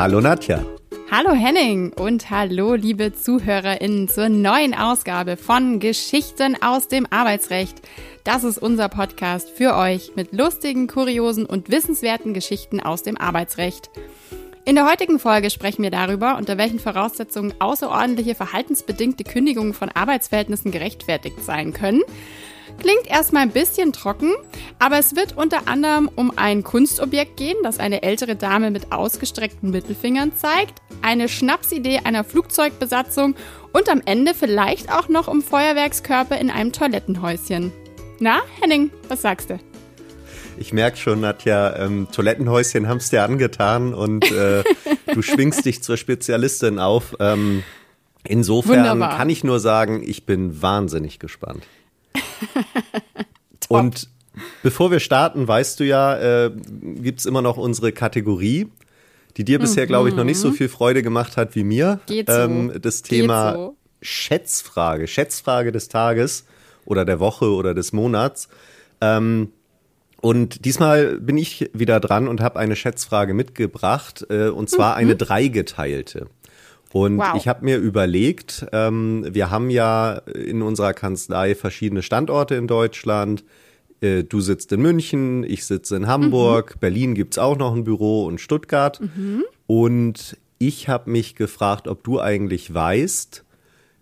Hallo Nadja. Hallo Henning und hallo liebe ZuhörerInnen zur neuen Ausgabe von Geschichten aus dem Arbeitsrecht. Das ist unser Podcast für euch mit lustigen, kuriosen und wissenswerten Geschichten aus dem Arbeitsrecht. In der heutigen Folge sprechen wir darüber, unter welchen Voraussetzungen außerordentliche verhaltensbedingte Kündigungen von Arbeitsverhältnissen gerechtfertigt sein können. Klingt erstmal ein bisschen trocken, aber es wird unter anderem um ein Kunstobjekt gehen, das eine ältere Dame mit ausgestreckten Mittelfingern zeigt, eine Schnapsidee einer Flugzeugbesatzung und am Ende vielleicht auch noch um Feuerwerkskörper in einem Toilettenhäuschen. Na, Henning, was sagst du? Ich merke schon, Nadja, ähm, Toilettenhäuschen haben es dir angetan und äh, du schwingst dich zur Spezialistin auf. Ähm, insofern Wunderbar. kann ich nur sagen, ich bin wahnsinnig gespannt. Und bevor wir starten, weißt du ja, äh, gibt es immer noch unsere Kategorie, die dir bisher, glaube ich, noch nicht so mhm. viel Freude gemacht hat wie mir. Geht so. Ähm, das Thema so. Schätzfrage, Schätzfrage des Tages oder der Woche oder des Monats. Ähm, und diesmal bin ich wieder dran und habe eine Schätzfrage mitgebracht, äh, und zwar mhm. eine dreigeteilte. Und wow. ich habe mir überlegt, ähm, wir haben ja in unserer Kanzlei verschiedene Standorte in Deutschland. Äh, du sitzt in München, ich sitze in Hamburg, mhm. Berlin gibt's auch noch ein Büro und Stuttgart. Mhm. Und ich habe mich gefragt, ob du eigentlich weißt,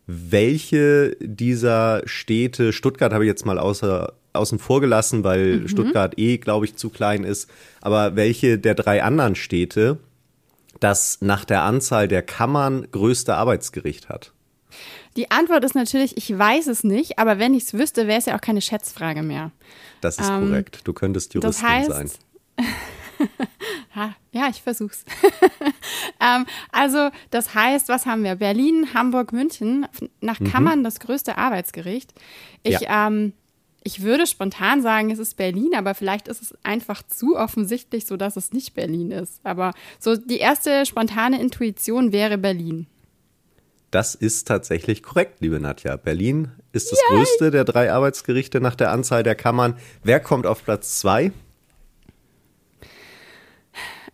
welche dieser Städte, Stuttgart habe ich jetzt mal außer, außen vor gelassen, weil mhm. Stuttgart eh, glaube ich, zu klein ist, aber welche der drei anderen Städte das nach der Anzahl der Kammern größte Arbeitsgericht hat? Die Antwort ist natürlich, ich weiß es nicht, aber wenn ich es wüsste, wäre es ja auch keine Schätzfrage mehr. Das ist ähm, korrekt. Du könntest Juristin das heißt, sein. ja, ich versuch's. ähm, also, das heißt, was haben wir? Berlin, Hamburg, München. Nach mhm. Kammern das größte Arbeitsgericht. Ich ja. ähm, ich würde spontan sagen, es ist Berlin, aber vielleicht ist es einfach zu offensichtlich, so dass es nicht Berlin ist. Aber so die erste spontane Intuition wäre Berlin. Das ist tatsächlich korrekt, liebe Nadja. Berlin ist das Yay. größte der drei Arbeitsgerichte nach der Anzahl der Kammern. Wer kommt auf Platz zwei?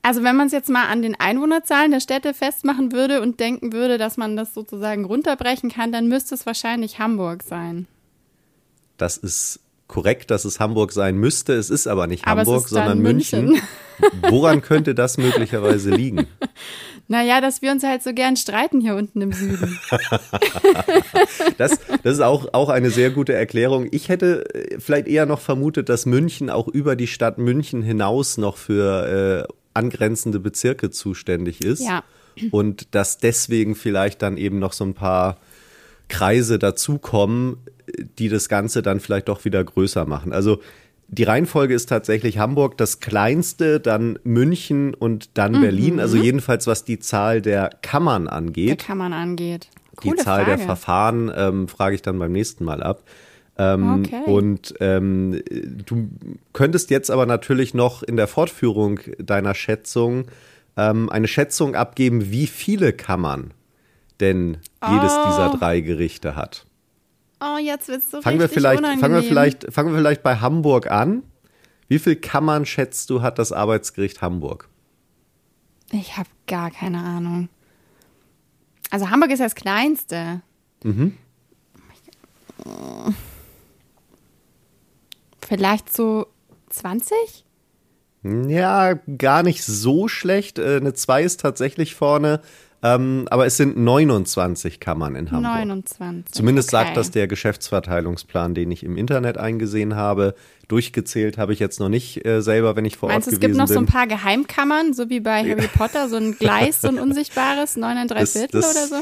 Also wenn man es jetzt mal an den Einwohnerzahlen der Städte festmachen würde und denken würde, dass man das sozusagen runterbrechen kann, dann müsste es wahrscheinlich Hamburg sein. Das ist korrekt, dass es Hamburg sein müsste. Es ist aber nicht aber Hamburg, sondern München. München. Woran könnte das möglicherweise liegen? Naja, dass wir uns halt so gern streiten hier unten im Süden. das, das ist auch, auch eine sehr gute Erklärung. Ich hätte äh, vielleicht eher noch vermutet, dass München auch über die Stadt München hinaus noch für äh, angrenzende Bezirke zuständig ist. Ja. Und dass deswegen vielleicht dann eben noch so ein paar Kreise dazukommen, die das Ganze dann vielleicht doch wieder größer machen. Also die Reihenfolge ist tatsächlich Hamburg das kleinste, dann München und dann mhm. Berlin. Also jedenfalls was die Zahl der Kammern angeht. Der Kammern angeht. Coole die Zahl Frage. der Verfahren ähm, frage ich dann beim nächsten Mal ab. Ähm, okay. Und ähm, du könntest jetzt aber natürlich noch in der Fortführung deiner Schätzung ähm, eine Schätzung abgeben, wie viele Kammern denn jedes oh. dieser drei Gerichte hat. Oh, jetzt wird's so fangen wir vielleicht, unangenehm. Fangen wir, vielleicht, fangen wir vielleicht bei Hamburg an. Wie viel Kammern schätzt du, hat das Arbeitsgericht Hamburg? Ich habe gar keine Ahnung. Also Hamburg ist das kleinste. Mhm. Vielleicht so 20? Ja, gar nicht so schlecht. Äh, eine 2 ist tatsächlich vorne. Ähm, aber es sind 29 Kammern in Hamburg. 29. Zumindest okay. sagt das der Geschäftsverteilungsplan, den ich im Internet eingesehen habe. Durchgezählt habe ich jetzt noch nicht äh, selber, wenn ich vor Meinst, Ort gewesen bin. Es gibt noch bin. so ein paar Geheimkammern, so wie bei Harry Potter, so ein Gleis, so ein unsichtbares, 9,3 Viertel oder so?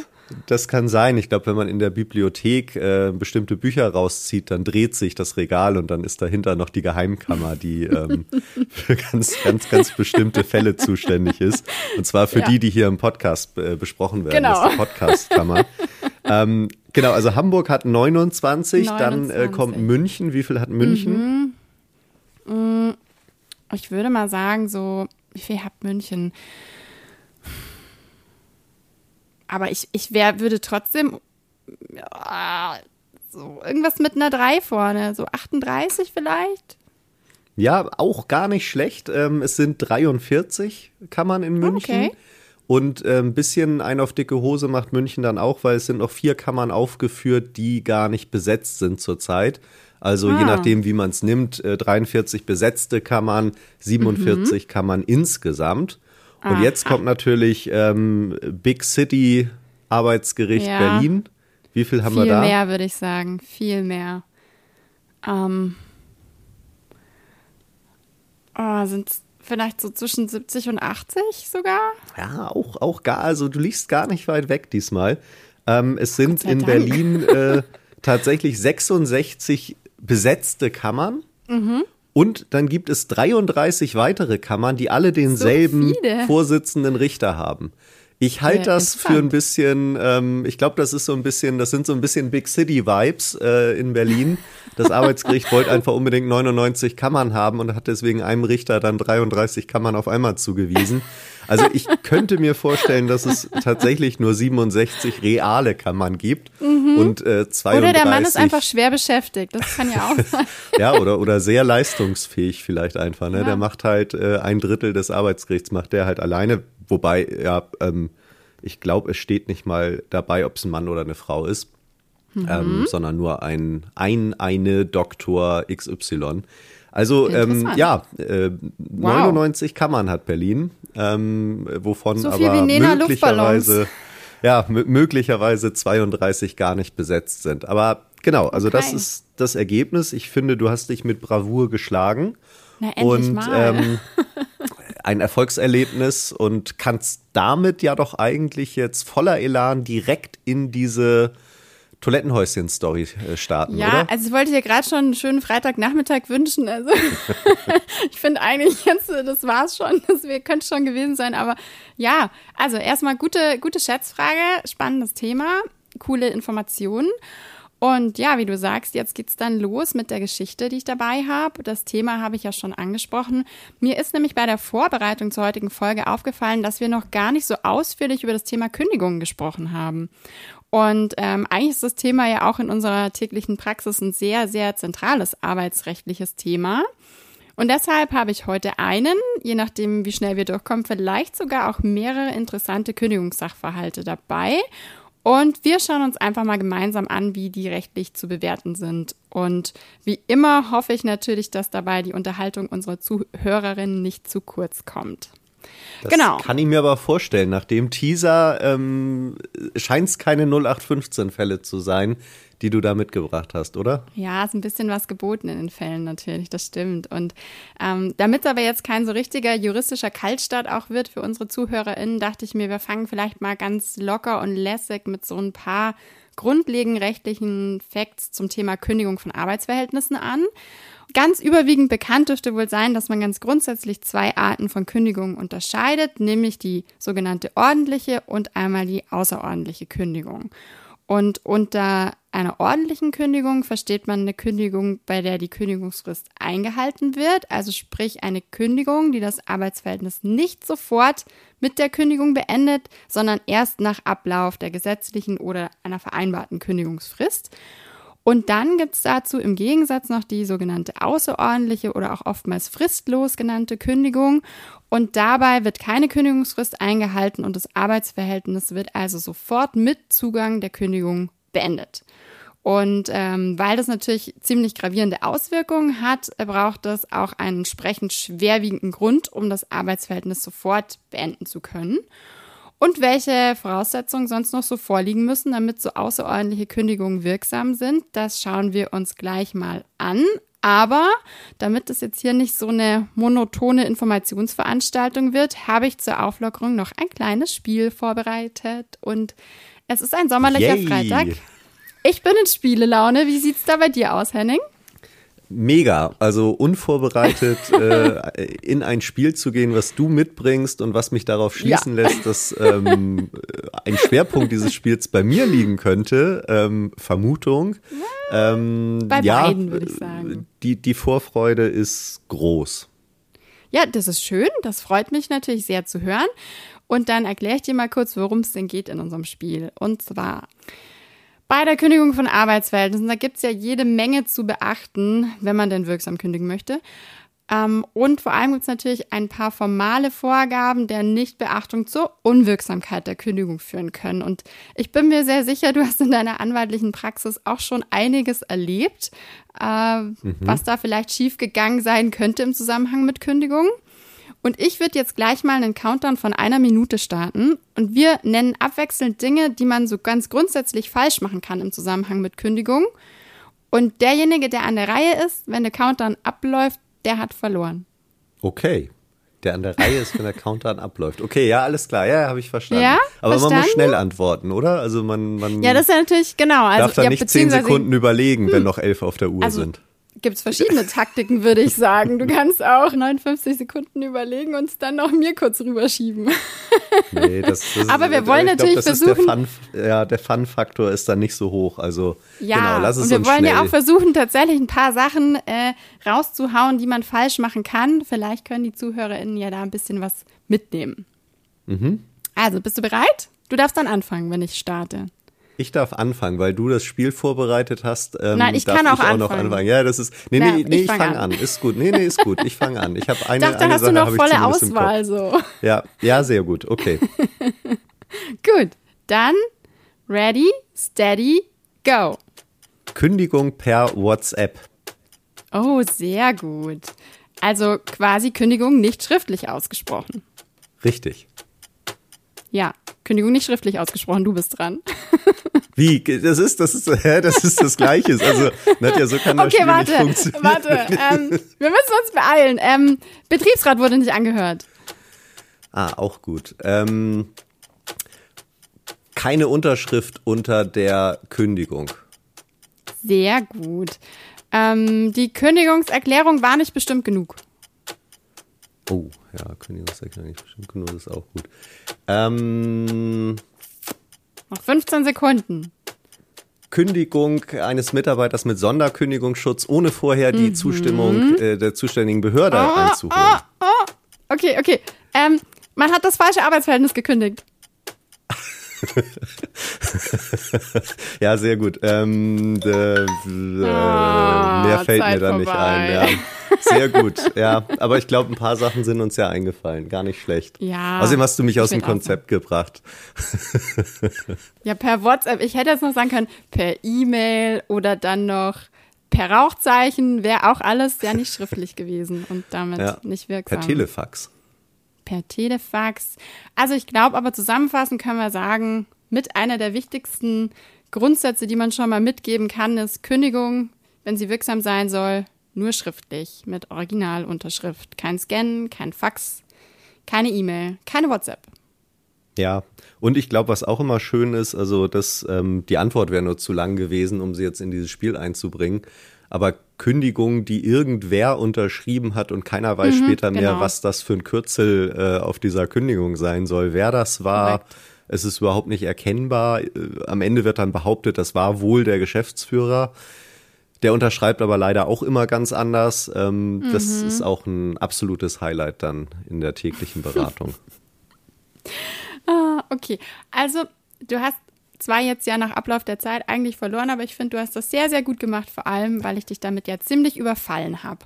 Das kann sein. Ich glaube, wenn man in der Bibliothek äh, bestimmte Bücher rauszieht, dann dreht sich das Regal und dann ist dahinter noch die Geheimkammer, die ähm, für ganz, ganz, ganz bestimmte Fälle zuständig ist. Und zwar für ja. die, die hier im Podcast äh, besprochen werden. Genau. Das ist die Podcastkammer. ähm, genau, also Hamburg hat 29, 29. dann äh, kommt München. Wie viel hat München? Mhm. Mm, ich würde mal sagen, so, wie viel hat München? Aber ich, ich wär, würde trotzdem ja, so irgendwas mit einer 3 vorne, so 38 vielleicht. Ja, auch gar nicht schlecht. Ähm, es sind 43 Kammern in München. Okay. Und äh, ein bisschen ein auf dicke Hose macht München dann auch, weil es sind noch vier Kammern aufgeführt, die gar nicht besetzt sind zurzeit. Also ah. je nachdem, wie man es nimmt, äh, 43 besetzte Kammern, 47 mhm. Kammern insgesamt. Und ah. jetzt kommt natürlich ähm, Big City Arbeitsgericht ja. Berlin. Wie viel haben viel wir da? Viel mehr, würde ich sagen. Viel mehr. Ähm, oh, sind es vielleicht so zwischen 70 und 80 sogar? Ja, auch, auch gar, also du liegst gar nicht weit weg diesmal. Ähm, es sind in Dank. Berlin äh, tatsächlich 66 besetzte Kammern. Mhm. Und dann gibt es 33 weitere Kammern, die alle denselben so Vorsitzenden Richter haben. Ich halte das für ein bisschen, ähm, ich glaube, das ist so ein bisschen, das sind so ein bisschen Big City Vibes äh, in Berlin. Das Arbeitsgericht wollte einfach unbedingt 99 Kammern haben und hat deswegen einem Richter dann 33 Kammern auf einmal zugewiesen. Also ich könnte mir vorstellen, dass es tatsächlich nur 67 reale Kammern gibt mhm. und äh, 32. Oder der Mann ist einfach schwer beschäftigt, das kann ja auch sein. ja, oder, oder sehr leistungsfähig vielleicht einfach. Ne? Ja. Der macht halt äh, ein Drittel des Arbeitsgerichts, macht der halt alleine, Wobei, ja, ähm, ich glaube, es steht nicht mal dabei, ob es ein Mann oder eine Frau ist, mhm. ähm, sondern nur ein, ein, eine Doktor XY. Also ähm, ja, äh, wow. 99 Kammern hat Berlin, ähm, wovon so aber möglicherweise ja möglicherweise 32 gar nicht besetzt sind. Aber genau, also okay. das ist das Ergebnis. Ich finde, du hast dich mit Bravour geschlagen. Na, endlich und mal. Ähm, ein Erfolgserlebnis und kannst damit ja doch eigentlich jetzt voller Elan direkt in diese Toilettenhäuschen-Story äh, starten, ja, oder? also ich wollte dir gerade schon einen schönen Freitagnachmittag wünschen. Also ich finde eigentlich jetzt, das war's schon. Das könnte schon gewesen sein. Aber ja, also erstmal gute, gute Schätzfrage, spannendes Thema, coole Informationen. Und ja, wie du sagst, jetzt geht's dann los mit der Geschichte, die ich dabei habe. Das Thema habe ich ja schon angesprochen. Mir ist nämlich bei der Vorbereitung zur heutigen Folge aufgefallen, dass wir noch gar nicht so ausführlich über das Thema Kündigungen gesprochen haben. Und ähm, eigentlich ist das Thema ja auch in unserer täglichen Praxis ein sehr, sehr zentrales arbeitsrechtliches Thema. Und deshalb habe ich heute einen, je nachdem, wie schnell wir durchkommen, vielleicht sogar auch mehrere interessante Kündigungssachverhalte dabei. Und wir schauen uns einfach mal gemeinsam an, wie die rechtlich zu bewerten sind. Und wie immer hoffe ich natürlich, dass dabei die Unterhaltung unserer Zuhörerinnen nicht zu kurz kommt. Das genau. kann ich mir aber vorstellen. Nach dem Teaser ähm, scheint es keine 0815-Fälle zu sein, die du da mitgebracht hast, oder? Ja, ist ein bisschen was geboten in den Fällen natürlich, das stimmt. Und ähm, damit es aber jetzt kein so richtiger juristischer Kaltstart auch wird für unsere ZuhörerInnen, dachte ich mir, wir fangen vielleicht mal ganz locker und lässig mit so ein paar grundlegenden rechtlichen Facts zum Thema Kündigung von Arbeitsverhältnissen an. Ganz überwiegend bekannt dürfte wohl sein, dass man ganz grundsätzlich zwei Arten von Kündigungen unterscheidet, nämlich die sogenannte ordentliche und einmal die außerordentliche Kündigung. Und unter einer ordentlichen Kündigung versteht man eine Kündigung, bei der die Kündigungsfrist eingehalten wird, also sprich eine Kündigung, die das Arbeitsverhältnis nicht sofort mit der Kündigung beendet, sondern erst nach Ablauf der gesetzlichen oder einer vereinbarten Kündigungsfrist. Und dann gibt es dazu im Gegensatz noch die sogenannte außerordentliche oder auch oftmals fristlos genannte Kündigung. Und dabei wird keine Kündigungsfrist eingehalten und das Arbeitsverhältnis wird also sofort mit Zugang der Kündigung beendet. Und ähm, weil das natürlich ziemlich gravierende Auswirkungen hat, braucht es auch einen entsprechend schwerwiegenden Grund, um das Arbeitsverhältnis sofort beenden zu können und welche Voraussetzungen sonst noch so vorliegen müssen, damit so außerordentliche Kündigungen wirksam sind. Das schauen wir uns gleich mal an. Aber damit es jetzt hier nicht so eine monotone Informationsveranstaltung wird, habe ich zur Auflockerung noch ein kleines Spiel vorbereitet. Und es ist ein sommerlicher Yay. Freitag. Ich bin in Spielelaune. Wie sieht es da bei dir aus, Henning? Mega. Also unvorbereitet äh, in ein Spiel zu gehen, was du mitbringst und was mich darauf schließen ja. lässt, dass ähm, ein Schwerpunkt dieses Spiels bei mir liegen könnte. Ähm, Vermutung. Ähm, bei ja, beiden würde ich sagen. Die, die Vorfreude ist groß. Ja, das ist schön. Das freut mich natürlich sehr zu hören. Und dann erkläre ich dir mal kurz, worum es denn geht in unserem Spiel. Und zwar bei der Kündigung von Arbeitsverhältnissen, da gibt es ja jede Menge zu beachten, wenn man denn wirksam kündigen möchte. Ähm, und vor allem gibt es natürlich ein paar formale Vorgaben der Nichtbeachtung zur Unwirksamkeit der Kündigung führen können. Und ich bin mir sehr sicher, du hast in deiner anwaltlichen Praxis auch schon einiges erlebt, äh, mhm. was da vielleicht schiefgegangen sein könnte im Zusammenhang mit Kündigung. Und ich würde jetzt gleich mal einen Countdown von einer Minute starten und wir nennen abwechselnd Dinge, die man so ganz grundsätzlich falsch machen kann im Zusammenhang mit Kündigung. Und derjenige, der an der Reihe ist, wenn der Countdown abläuft, der hat verloren. Okay. Der an der Reihe ist, wenn der Countdown abläuft. Okay, ja, alles klar. Ja, habe ich verstanden. Ja, Aber verstanden? man muss schnell antworten, oder? Also man, man ja, das ist ja natürlich, genau. Also, darf da ja, nicht zehn Sekunden überlegen, hm. wenn noch elf auf der Uhr also, sind gibt es verschiedene Taktiken, würde ich sagen. Du kannst auch 59 Sekunden überlegen und es dann noch mir kurz rüberschieben. Nee, das, das Aber wir wollen natürlich glaub, versuchen. Der Fun, ja, der Fun-Faktor ist dann nicht so hoch. Also, ja, genau, lass es und wir uns wollen schnell. ja auch versuchen, tatsächlich ein paar Sachen äh, rauszuhauen, die man falsch machen kann. Vielleicht können die ZuhörerInnen ja da ein bisschen was mitnehmen. Mhm. Also, bist du bereit? Du darfst dann anfangen, wenn ich starte. Ich darf anfangen, weil du das Spiel vorbereitet hast. Ähm, Nein, ich kann auch, ich auch noch anfangen. Ja, das ist. Nee, nee, nee, ich, ich fange fang an. an. Ist gut. Nee, nee, ist gut. Ich fange an. Ich habe eine. Ich dachte, eine hast Sache du noch volle Auswahl so. Ja, ja, sehr gut. Okay. gut. Dann ready, steady, go. Kündigung per WhatsApp. Oh, sehr gut. Also quasi Kündigung nicht schriftlich ausgesprochen. Richtig. Ja, Kündigung nicht schriftlich ausgesprochen, du bist dran. Wie? Das ist, das ist, hä, das ist das Gleiche. Also, Nadja, so kann das okay, warte, nicht funktionieren. Warte, ähm, wir müssen uns beeilen. Ähm, Betriebsrat wurde nicht angehört. Ah, auch gut. Ähm, keine Unterschrift unter der Kündigung. Sehr gut. Ähm, die Kündigungserklärung war nicht bestimmt genug. Oh, ja, Kündigungserklärung nicht bestimmt genug, ist auch gut. Ähm, Noch 15 Sekunden. Kündigung eines Mitarbeiters mit Sonderkündigungsschutz, ohne vorher die mhm. Zustimmung äh, der zuständigen Behörde oh, einzuholen. Oh, oh. Okay, okay. Ähm, man hat das falsche Arbeitsverhältnis gekündigt. Ja, sehr gut. Ähm, äh, äh, oh, mehr fällt Zeit mir da nicht ein. Ja. Sehr gut, ja. Aber ich glaube, ein paar Sachen sind uns ja eingefallen. Gar nicht schlecht. Ja. Außerdem hast du mich aus dem Konzept gebracht. ja, per WhatsApp. Ich hätte jetzt noch sagen können, per E-Mail oder dann noch per Rauchzeichen wäre auch alles ja nicht schriftlich gewesen und damit ja, nicht wirksam. Per Telefax. Per Telefax. Also ich glaube aber zusammenfassend können wir sagen, mit einer der wichtigsten Grundsätze, die man schon mal mitgeben kann, ist Kündigung, wenn sie wirksam sein soll, nur schriftlich mit Originalunterschrift. Kein Scan, kein Fax, keine E-Mail, keine WhatsApp. Ja, und ich glaube, was auch immer schön ist, also dass ähm, die Antwort wäre nur zu lang gewesen, um sie jetzt in dieses Spiel einzubringen. Aber Kündigung, die irgendwer unterschrieben hat und keiner weiß mhm, später mehr, genau. was das für ein Kürzel äh, auf dieser Kündigung sein soll, wer das war. Correct. Es ist überhaupt nicht erkennbar. Äh, am Ende wird dann behauptet, das war wohl der Geschäftsführer. Der unterschreibt aber leider auch immer ganz anders. Ähm, mhm. Das ist auch ein absolutes Highlight dann in der täglichen Beratung. ah, okay. Also, du hast zwar jetzt ja nach Ablauf der Zeit eigentlich verloren, aber ich finde, du hast das sehr, sehr gut gemacht, vor allem, weil ich dich damit ja ziemlich überfallen habe.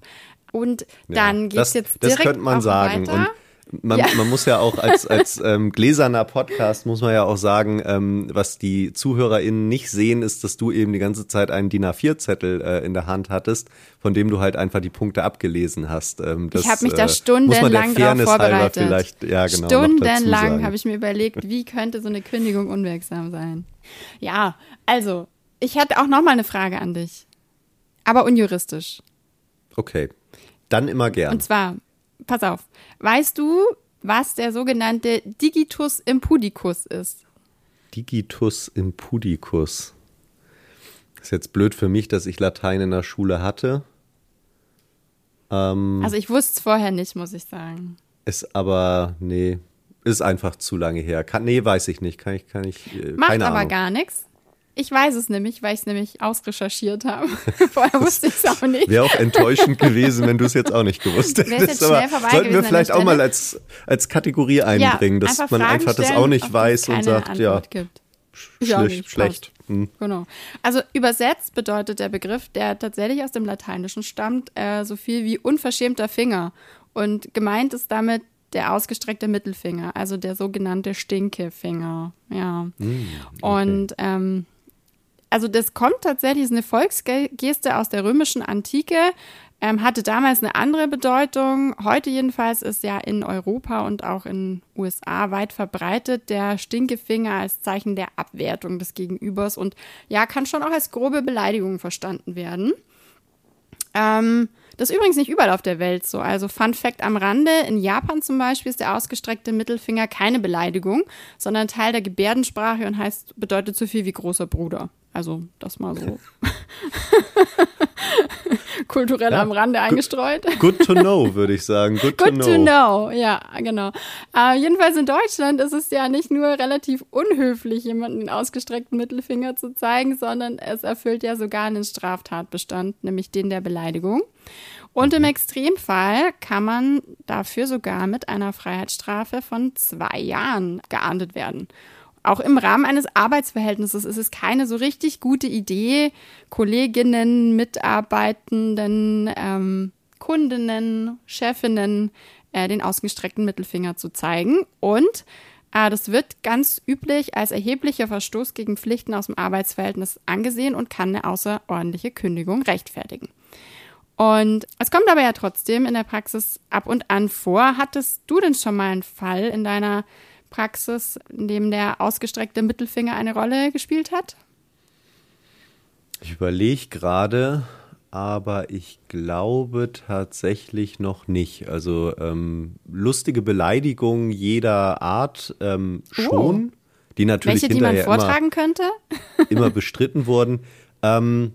Und dann ja, geht's das, jetzt direkt Das könnte man sagen. Weiter. Und man, ja. man muss ja auch als, als ähm, gläserner Podcast, muss man ja auch sagen, ähm, was die ZuhörerInnen nicht sehen, ist, dass du eben die ganze Zeit einen DIN A4-Zettel äh, in der Hand hattest, von dem du halt einfach die Punkte abgelesen hast. Ähm, das, ich habe mich da stundenlang äh, drauf vorbereitet. Vielleicht, ja, genau, stundenlang habe ich mir überlegt, wie könnte so eine Kündigung unwirksam sein. Ja, also, ich hätte auch noch mal eine Frage an dich. Aber unjuristisch. Okay, dann immer gern. Und zwar, pass auf. Weißt du, was der sogenannte Digitus impudicus ist? Digitus impudicus. Ist jetzt blöd für mich, dass ich Latein in der Schule hatte. Ähm, also ich wusste es vorher nicht, muss ich sagen. Ist aber, nee, ist einfach zu lange her. Kann, nee, weiß ich nicht. Kann ich, kann ich. Äh, Macht aber Ahnung. gar nichts. Ich weiß es nämlich, weil ich es nämlich ausrecherchiert habe. Vorher wusste ich es auch nicht. Wäre auch enttäuschend gewesen, wenn du es jetzt auch nicht gewusst hättest. Aber sollten wir vielleicht auch mal als, als Kategorie einbringen, ja, dass man einfach das auch nicht weiß und sagt, ja, gibt. Ja, schlecht. schlecht. Hm. Genau. Also übersetzt bedeutet der Begriff, der tatsächlich aus dem Lateinischen stammt, äh, so viel wie unverschämter Finger. Und gemeint ist damit der ausgestreckte Mittelfinger, also der sogenannte Stinkefinger. Ja. Hm, Und ähm, also das kommt tatsächlich, ist eine Volksgeste aus der römischen Antike, ähm, hatte damals eine andere Bedeutung. Heute jedenfalls ist ja in Europa und auch in USA weit verbreitet der Stinkefinger als Zeichen der Abwertung des Gegenübers und ja, kann schon auch als grobe Beleidigung verstanden werden. Ähm, das ist übrigens nicht überall auf der Welt so. Also Fun Fact am Rande, in Japan zum Beispiel ist der ausgestreckte Mittelfinger keine Beleidigung, sondern Teil der Gebärdensprache und heißt, bedeutet so viel wie großer Bruder. Also das mal so kulturell Ja. am Rande eingestreut. Good to know, würde ich sagen. Good, Good to know. to know, ja, genau. Äh, jedenfalls in Deutschland ist es ja nicht nur relativ unhöflich, jemanden den ausgestreckten Mittelfinger zu zeigen, sondern es erfüllt ja sogar einen Straftatbestand, nämlich den der Beleidigung. Und im Extremfall kann man dafür sogar mit einer Freiheitsstrafe von zwei Jahren geahndet werden. Auch im Rahmen eines Arbeitsverhältnisses ist es keine so richtig gute Idee, Kolleginnen, Mitarbeitenden, ähm, Kundinnen, Chefinnen äh, den ausgestreckten Mittelfinger zu zeigen. Und äh, das wird ganz üblich als erheblicher Verstoß gegen Pflichten aus dem Arbeitsverhältnis angesehen und kann eine außerordentliche Kündigung rechtfertigen. Und es kommt aber ja trotzdem in der Praxis ab und an vor. Hattest du denn schon mal einen Fall in deiner Praxis, in dem der ausgestreckte Mittelfinger eine Rolle gespielt hat? Ich überlege gerade, aber ich glaube tatsächlich noch nicht. Also ähm, lustige Beleidigungen jeder Art ähm, schon, die natürlich Oh. Welche, die man hinterher immer, vortragen könnte? immer bestritten wurden. Ähm,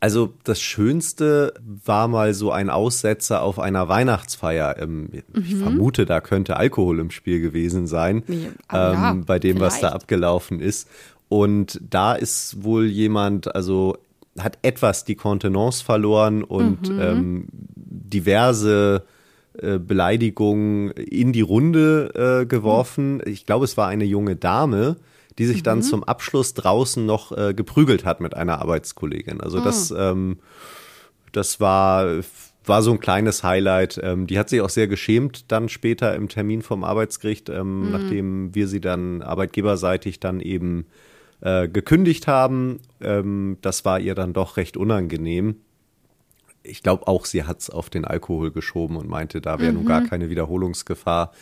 also das Schönste war mal so ein Aussetzer auf einer Weihnachtsfeier. Ich vermute, da könnte Alkohol im Spiel gewesen sein, aber ja, ähm, bei dem, was da vielleicht. abgelaufen ist. Und da ist wohl jemand, also hat etwas die Kontenance verloren und Mhm. ähm, diverse äh, Beleidigungen in die Runde äh, geworfen. Ich glaube, es war eine junge Dame, die sich dann zum Abschluss draußen noch äh, geprügelt hat mit einer Arbeitskollegin. Also das, ähm, das war, war so ein kleines Highlight. Ähm, die hat sich auch sehr geschämt dann später im Termin vom Arbeitsgericht, ähm, nachdem wir sie dann arbeitgeberseitig dann eben äh, gekündigt haben. Ähm, das war ihr dann doch recht unangenehm. Ich glaube auch, sie hat es auf den Alkohol geschoben und meinte, da wäre nun gar keine Wiederholungsgefahr,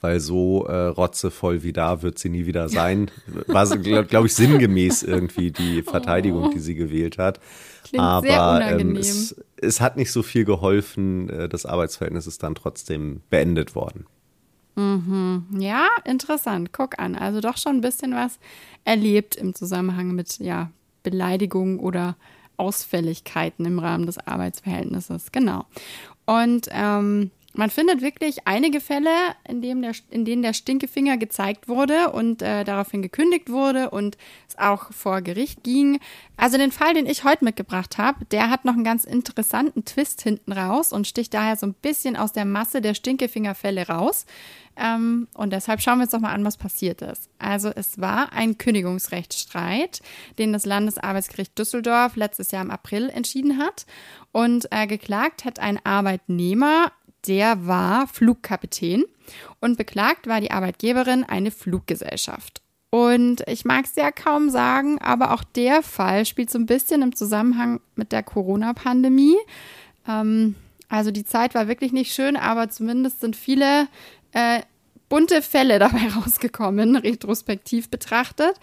weil so äh, rotzevoll wie da wird sie nie wieder sein. War, glaube glaub ich, sinngemäß irgendwie die Verteidigung, die sie gewählt hat. Klingt Aber sehr ähm, es, es hat nicht so viel geholfen. Äh, Das Arbeitsverhältnis ist dann trotzdem beendet worden. Ja, interessant. Guck an. Also doch schon ein bisschen was erlebt im Zusammenhang mit ja, Beleidigungen oder Ausfälligkeiten im Rahmen des Arbeitsverhältnisses. Genau. Und ähm, man findet wirklich einige Fälle, in, dem der, in denen der Stinkefinger gezeigt wurde und äh, daraufhin gekündigt wurde und es auch vor Gericht ging. Also den Fall, den ich heute mitgebracht habe, der hat noch einen ganz interessanten Twist hinten raus und sticht daher so ein bisschen aus der Masse der Stinkefingerfälle raus. Ähm, und deshalb schauen wir uns doch mal an, was passiert ist. Also es war ein Kündigungsrechtsstreit, den das Landesarbeitsgericht Düsseldorf letztes Jahr im April entschieden hat. Und äh, geklagt hat ein Arbeitnehmer, der war Flugkapitän. Und beklagt war die Arbeitgeberin eine Fluggesellschaft. Und ich mag es ja kaum sagen, aber auch der Fall spielt so ein bisschen im Zusammenhang mit der Corona-Pandemie. Ähm, also die Zeit war wirklich nicht schön, aber zumindest sind viele äh, bunte Fälle dabei rausgekommen, retrospektiv betrachtet.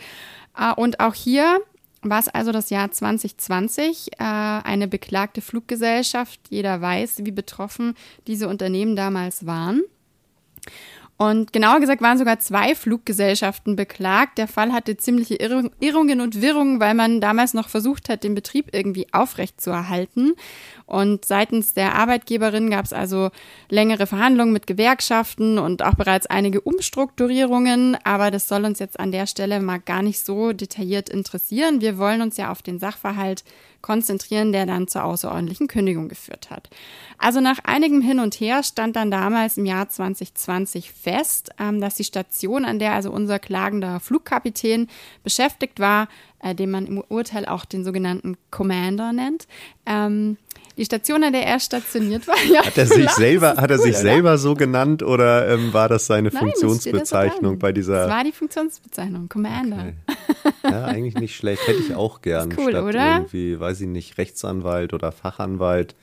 Äh, und auch hier war es also das Jahr 2020, äh, eine beklagte Fluggesellschaft. Jeder weiß, wie betroffen diese Unternehmen damals waren. Und genauer gesagt waren sogar zwei Fluggesellschaften beklagt. Der Fall hatte ziemliche Irr Irrungen und Wirrungen, weil man damals noch versucht hat, den Betrieb irgendwie aufrechtzuerhalten. Und seitens der Arbeitgeberin gab es also längere Verhandlungen mit Gewerkschaften und auch bereits einige Umstrukturierungen. Aber das soll uns jetzt an der Stelle mal gar nicht so detailliert interessieren. Wir wollen uns ja auf den Sachverhalt konzentrieren, der dann zur außerordentlichen Kündigung geführt hat. Also nach einigem Hin und Her stand dann damals im Jahr 2020 fest, ähm, dass die Station, an der also unser klagender Flugkapitän beschäftigt war, äh, den man im Urteil auch den sogenannten Commander nennt, ähm, die Station, an der er stationiert war. Ja, hat er sich selber, hat er sich selber so genannt oder ähm, war das seine Nein, Funktionsbezeichnung das bei dieser? Das war die Funktionsbezeichnung, Commander. Okay. Ja, eigentlich nicht schlecht. Hätte ich auch gern. Ist cool, statt oder? irgendwie, weiß ich nicht, Rechtsanwalt oder Fachanwalt.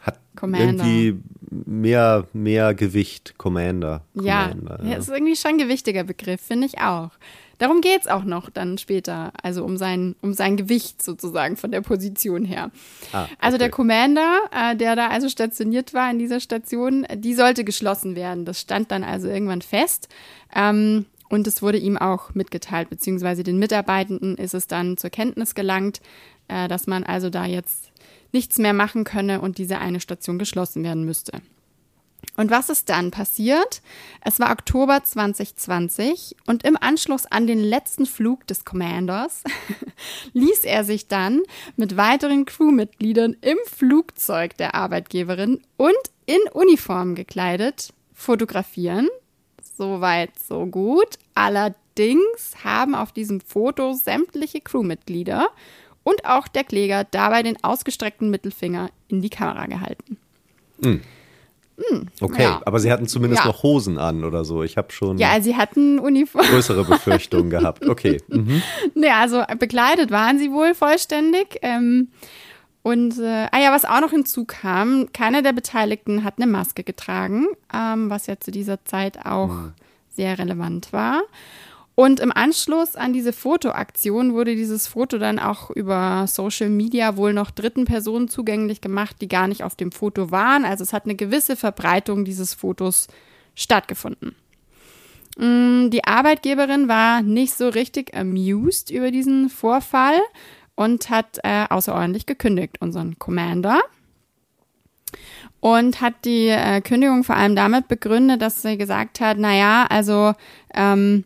Hat Commander. irgendwie mehr, mehr Gewicht, Commander. Commander ja, ja, ist irgendwie schon ein gewichtiger Begriff, finde ich auch. Darum geht es auch noch dann später, also um sein, um sein Gewicht sozusagen von der Position her. Ah, okay. Also der Commander, äh, der da also stationiert war in dieser Station, die sollte geschlossen werden. Das stand dann also irgendwann fest. Ähm, und es wurde ihm auch mitgeteilt, beziehungsweise den Mitarbeitenden ist es dann zur Kenntnis gelangt, äh, dass man also da jetzt nichts mehr machen könne und diese eine Station geschlossen werden müsste. Und was ist dann passiert? Es war Oktober 2020 und im Anschluss an den letzten Flug des Commanders ließ er sich dann mit weiteren Crewmitgliedern im Flugzeug der Arbeitgeberin und in Uniform gekleidet fotografieren. Soweit, so gut. Allerdings haben auf diesem Foto sämtliche Crewmitglieder und auch der Kläger dabei den ausgestreckten Mittelfinger in die Kamera gehalten. Mhm. Hm, okay, ja. aber sie hatten zumindest ja. noch Hosen an oder so. Ich habe schon ja, sie hatten Uniform. größere Befürchtungen gehabt. Okay. Mhm. Nee, also bekleidet waren sie wohl vollständig. Ähm, und äh, ah ja, was auch noch hinzukam, keiner der Beteiligten hat eine Maske getragen, ähm, was ja zu dieser Zeit auch mhm. sehr relevant war. Und im Anschluss an diese Fotoaktion wurde dieses Foto dann auch über Social Media wohl noch dritten Personen zugänglich gemacht, die gar nicht auf dem Foto waren. Also es hat eine gewisse Verbreitung dieses Fotos stattgefunden. Mm, die Arbeitgeberin war nicht so richtig amused über diesen Vorfall und hat äh, außerordentlich gekündigt, unseren Commander. Und hat die äh, Kündigung vor allem damit begründet, dass sie gesagt hat, naja, also ähm,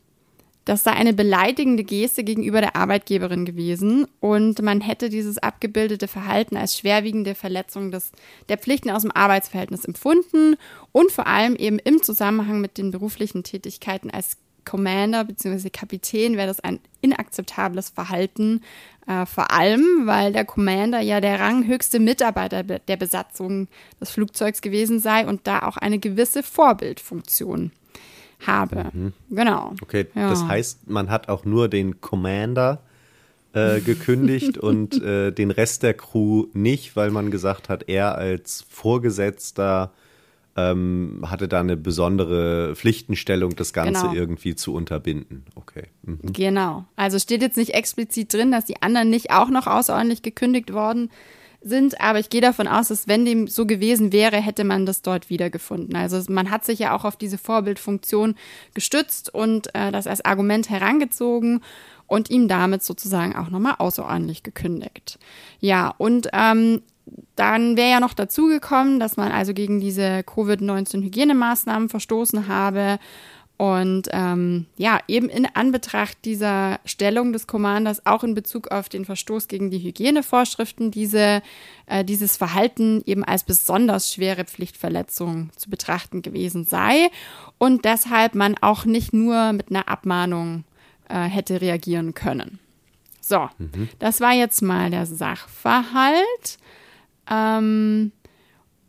das sei eine beleidigende Geste gegenüber der Arbeitgeberin gewesen und man hätte dieses abgebildete Verhalten als schwerwiegende Verletzung des, der Pflichten aus dem Arbeitsverhältnis empfunden und vor allem eben im Zusammenhang mit den beruflichen Tätigkeiten als Commander bzw. Kapitän wäre das ein inakzeptables Verhalten, äh, vor allem weil der Commander ja der ranghöchste Mitarbeiter der Besatzung des Flugzeugs gewesen sei und da auch eine gewisse Vorbildfunktion habe. Mhm. Genau. Okay, ja. das heißt, man hat auch nur den Commander äh, gekündigt und äh, den Rest der Crew nicht, weil man gesagt hat, er als Vorgesetzter ähm, hatte da eine besondere Pflichtenstellung, das Ganze genau. irgendwie zu unterbinden. Okay. Mhm. Genau. Also steht jetzt nicht explizit drin, dass die anderen nicht auch noch außerordentlich gekündigt worden sind sind, aber ich gehe davon aus, dass wenn dem so gewesen wäre, hätte man das dort wiedergefunden. Also man hat sich ja auch auf diese Vorbildfunktion gestützt und äh, das als Argument herangezogen und ihm damit sozusagen auch nochmal außerordentlich gekündigt. Ja, und ähm, dann wäre ja noch dazugekommen, dass man also gegen diese Covid-19-Hygienemaßnahmen verstoßen habe und ähm, ja, eben in Anbetracht dieser Stellung des Commanders, auch in Bezug auf den Verstoß gegen die Hygienevorschriften, diese, äh, dieses Verhalten eben als besonders schwere Pflichtverletzung zu betrachten gewesen sei und deshalb man auch nicht nur mit einer Abmahnung äh, hätte reagieren können. So, mhm. das war jetzt mal der Sachverhalt. Ähm,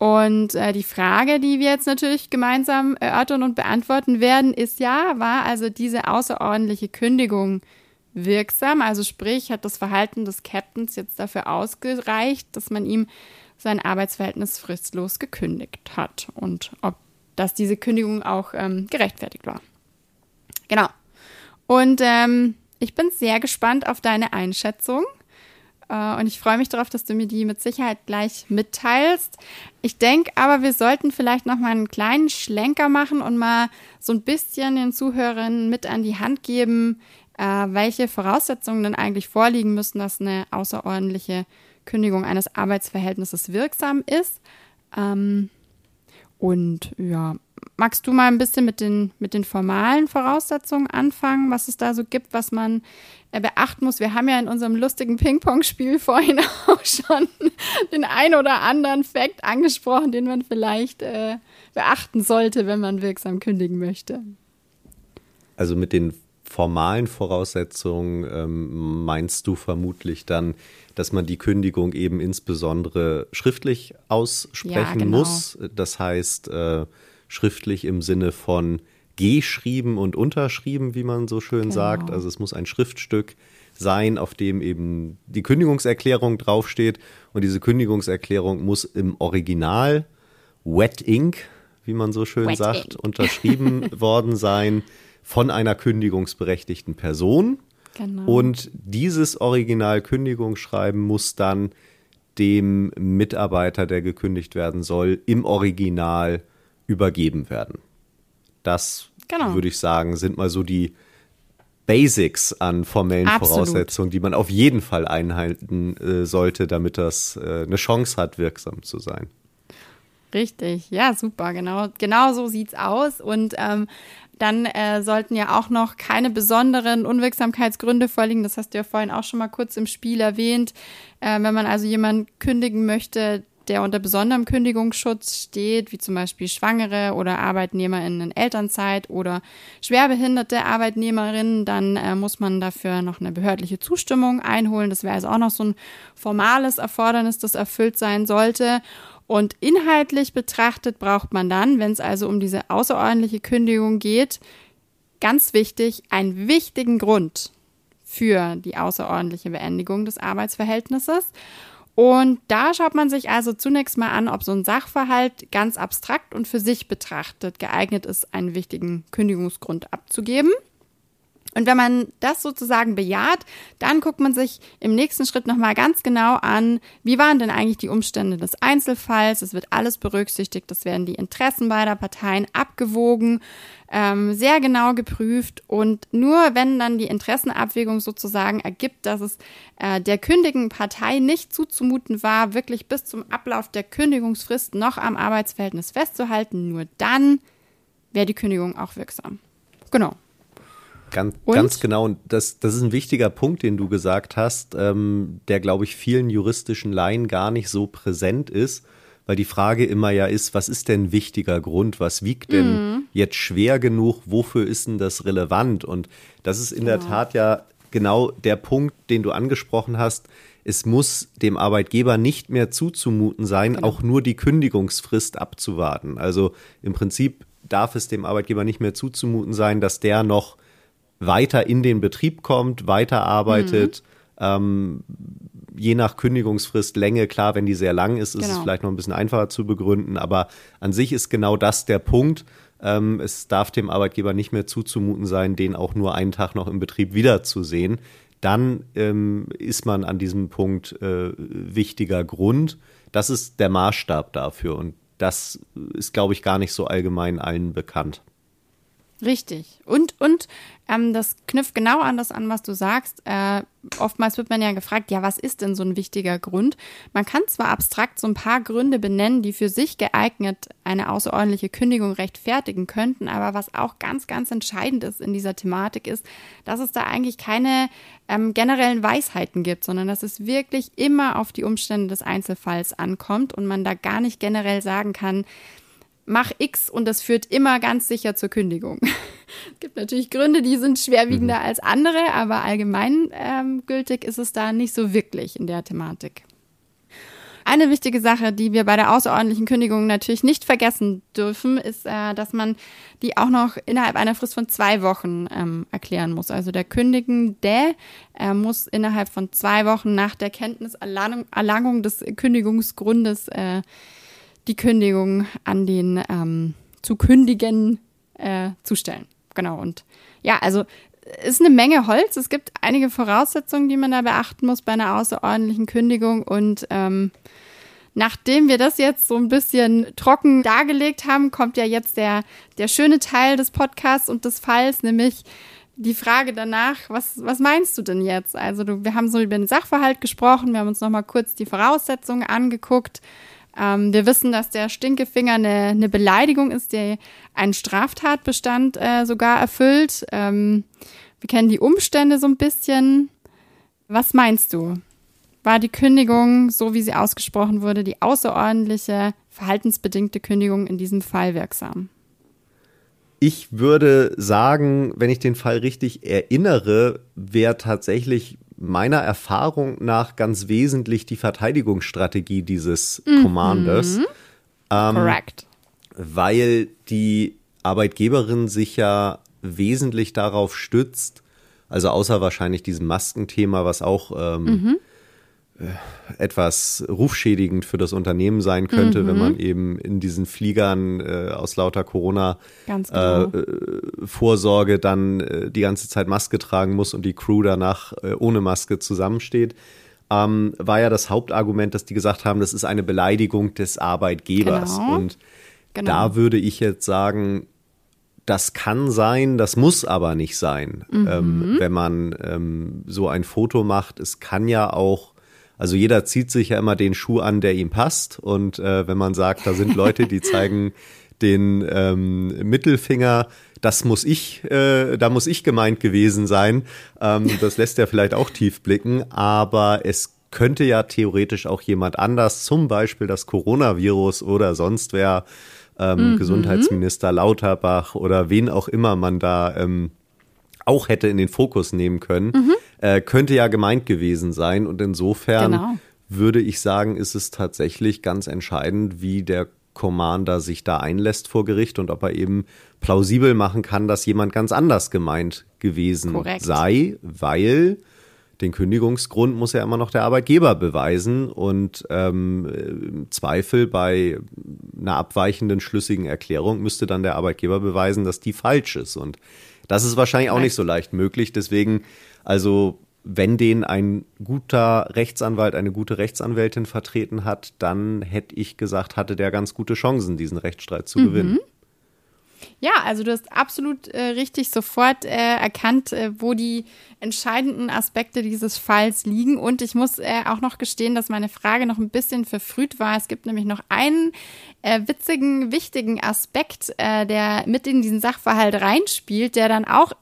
und äh, die Frage, die wir jetzt natürlich gemeinsam erörtern und beantworten werden, ist ja, war also diese außerordentliche Kündigung wirksam? Also sprich, hat das Verhalten des Captains jetzt dafür ausgereicht, dass man ihm sein Arbeitsverhältnis fristlos gekündigt hat und ob dass diese Kündigung auch ähm, gerechtfertigt war. Genau. Und ähm, ich bin sehr gespannt auf deine Einschätzung. Äh, und ich freue mich darauf, dass du mir die mit Sicherheit gleich mitteilst. Ich denke aber, wir sollten vielleicht noch mal einen kleinen Schlenker machen und mal so ein bisschen den Zuhörern mit an die Hand geben, äh, welche Voraussetzungen denn eigentlich vorliegen müssen, dass eine außerordentliche Kündigung eines Arbeitsverhältnisses wirksam ist. Ähm, und ja, magst du mal ein bisschen mit den, mit den formalen Voraussetzungen anfangen, was es da so gibt, was man äh, beachten muss? Wir haben ja in unserem lustigen Ping-Pong-Spiel vorhin auch schon den ein oder anderen Fakt angesprochen, den man vielleicht äh, beachten sollte, wenn man wirksam kündigen möchte. Also mit den formalen Voraussetzungen ähm, meinst du vermutlich dann, dass man die Kündigung eben insbesondere schriftlich aussprechen ja, genau. muss. Das heißt, äh, schriftlich im Sinne von geschrieben und unterschrieben, wie man so schön genau. sagt. Also es muss ein Schriftstück sein, auf dem eben die Kündigungserklärung draufsteht. Und diese Kündigungserklärung muss im Original Wet Ink, wie man so schön Wet sagt, Ink. unterschrieben worden sein von einer kündigungsberechtigten Person. Genau. Und dieses Original-Kündigungsschreiben muss dann dem Mitarbeiter, der gekündigt werden soll, im Original übergeben werden. Das genau. würde ich sagen, sind mal so die Basics an formellen Absolut. Voraussetzungen, die man auf jeden Fall einhalten äh, sollte, damit das äh, eine Chance hat, wirksam zu sein. Richtig, ja, super, genau, genau so sieht's aus. Und ähm, dann äh, sollten ja auch noch keine besonderen Unwirksamkeitsgründe vorliegen. Das hast du ja vorhin auch schon mal kurz im Spiel erwähnt. Äh, wenn man also jemanden kündigen möchte, der unter besonderem Kündigungsschutz steht, wie zum Beispiel Schwangere oder Arbeitnehmerinnen in Elternzeit oder schwerbehinderte Arbeitnehmerinnen, dann äh, muss man dafür noch eine behördliche Zustimmung einholen. Das wäre also auch noch so ein formales Erfordernis, das erfüllt sein sollte. Und inhaltlich betrachtet braucht man dann, wenn es also um diese außerordentliche Kündigung geht, ganz wichtig, einen wichtigen Grund für die außerordentliche Beendigung des Arbeitsverhältnisses. Und da schaut man sich also zunächst mal an, ob so ein Sachverhalt ganz abstrakt und für sich betrachtet geeignet ist, einen wichtigen Kündigungsgrund abzugeben. Und wenn man das sozusagen bejaht, dann guckt man sich im nächsten Schritt nochmal ganz genau an, wie waren denn eigentlich die Umstände des Einzelfalls. Es wird alles berücksichtigt, es werden die Interessen beider Parteien abgewogen, ähm, sehr genau geprüft. Und nur wenn dann die Interessenabwägung sozusagen ergibt, dass es äh, der kündigen Partei nicht zuzumuten war, wirklich bis zum Ablauf der Kündigungsfrist noch am Arbeitsverhältnis festzuhalten, nur dann wäre die Kündigung auch wirksam. Genau. Ganz, ganz genau. Und das, das ist ein wichtiger Punkt, den du gesagt hast, ähm, der, glaube ich, vielen juristischen Laien gar nicht so präsent ist, weil die Frage immer ja ist, was ist denn wichtiger Grund? Was wiegt denn mhm. jetzt schwer genug? Wofür ist denn das relevant? Und das ist in genau. der Tat ja genau der Punkt, den du angesprochen hast. Es muss dem Arbeitgeber nicht mehr zuzumuten sein, genau. auch nur die Kündigungsfrist abzuwarten. Also im Prinzip darf es dem Arbeitgeber nicht mehr zuzumuten sein, dass der noch weiter in den Betrieb kommt, weiterarbeitet. Mhm. Ähm, je nach Kündigungsfrist, Länge, klar, wenn die sehr lang ist, ist genau. es vielleicht noch ein bisschen einfacher zu begründen. Aber an sich ist genau das der Punkt. Ähm, es darf dem Arbeitgeber nicht mehr zuzumuten sein, den auch nur einen Tag noch im Betrieb wiederzusehen. Dann ähm, ist man an diesem Punkt äh, wichtiger Grund. Das ist der Maßstab dafür. Und das ist, glaube ich, gar nicht so allgemein allen bekannt. Richtig. Und, und ähm, das knüpft genau an das an, was du sagst. Äh, oftmals wird man ja gefragt, ja, was ist denn so ein wichtiger Grund? Man kann zwar abstrakt so ein paar Gründe benennen, die für sich geeignet eine außerordentliche Kündigung rechtfertigen könnten, aber was auch ganz, ganz entscheidend ist in dieser Thematik ist, dass es da eigentlich keine ähm, generellen Weisheiten gibt, sondern dass es wirklich immer auf die Umstände des Einzelfalls ankommt und man da gar nicht generell sagen kann, mach X und das führt immer ganz sicher zur Kündigung. es gibt natürlich Gründe, die sind schwerwiegender mhm. als andere, aber allgemein ähm, gültig ist es da nicht so wirklich in der Thematik. Eine wichtige Sache, die wir bei der außerordentlichen Kündigung natürlich nicht vergessen dürfen, ist, äh, dass man die auch noch innerhalb einer Frist von zwei Wochen ähm, erklären muss. Also der Kündigende äh, muss innerhalb von zwei Wochen nach der Kenntniserlangung des Kündigungsgrundes äh, die Kündigung an den ähm, zu kündigen äh, zustellen. Genau. Und ja, also ist eine Menge Holz. Es gibt einige Voraussetzungen, die man da beachten muss bei einer außerordentlichen Kündigung. Und ähm, nachdem wir das jetzt so ein bisschen trocken dargelegt haben, kommt ja jetzt der, der schöne Teil des Podcasts und des Falls, nämlich die Frage danach, was, was meinst du denn jetzt? Also du, wir haben so über den Sachverhalt gesprochen, wir haben uns nochmal kurz die Voraussetzungen angeguckt Ähm, wir wissen, dass der Stinkefinger eine, eine Beleidigung ist, die einen Straftatbestand äh, sogar erfüllt. Ähm, wir kennen die Umstände so ein bisschen. Was meinst du? War die Kündigung, so wie sie ausgesprochen wurde, die außerordentliche, verhaltensbedingte Kündigung in diesem Fall wirksam? Ich würde sagen, wenn ich den Fall richtig erinnere, wäre tatsächlich meiner Erfahrung nach ganz wesentlich die Verteidigungsstrategie dieses mhm. Commanders. Ähm, Correct. Weil die Arbeitgeberin sich ja wesentlich darauf stützt, also außer wahrscheinlich diesem Maskenthema, was auch ähm, mhm. Äh, etwas rufschädigend für das Unternehmen sein könnte, mhm. wenn man eben in diesen Fliegern äh, aus lauter Corona genau. äh, dann äh, die ganze Zeit Maske tragen muss und die Crew danach äh, ohne Maske zusammensteht. Ähm, war ja das Hauptargument, dass die gesagt haben, das ist eine Beleidigung des Arbeitgebers. Genau. Und genau. da würde ich jetzt sagen, das kann sein, das muss aber nicht sein, mhm. ähm, wenn man ähm, so ein Foto macht. Es kann ja auch, also jeder zieht sich ja immer den Schuh an, der ihm passt. Und äh, wenn man sagt, da sind Leute, die zeigen den ähm, Mittelfinger, das muss ich, äh, da muss ich gemeint gewesen sein. Ähm, das lässt ja vielleicht auch tief blicken, aber es könnte ja theoretisch auch jemand anders, zum Beispiel das Coronavirus oder sonst wer, ähm, mhm. Gesundheitsminister Lauterbach oder wen auch immer man da ähm, auch hätte in den Fokus nehmen können, mhm. äh, könnte ja gemeint gewesen sein. Und insofern genau. würde ich sagen, ist es tatsächlich ganz entscheidend, wie der Commander sich da einlässt vor Gericht und ob er eben plausibel machen kann, dass jemand ganz anders gemeint gewesen Korrekt. sei, weil den Kündigungsgrund muss ja immer noch der Arbeitgeber beweisen und ähm, im Zweifel bei einer abweichenden schlüssigen Erklärung müsste dann der Arbeitgeber beweisen, dass die falsch ist. Und das ist wahrscheinlich auch nicht so leicht möglich. Deswegen, also wenn den ein guter Rechtsanwalt, eine gute Rechtsanwältin vertreten hat, dann hätte ich gesagt, hatte der ganz gute Chancen, diesen Rechtsstreit zu mhm. gewinnen. Ja, also du hast absolut äh, richtig sofort äh, erkannt, äh, wo die entscheidenden Aspekte dieses Falls liegen. Und ich muss äh, auch noch gestehen, dass meine Frage noch ein bisschen verfrüht war. Es gibt nämlich noch einen äh, witzigen, wichtigen Aspekt, äh, der mit in diesen Sachverhalt reinspielt, der dann auch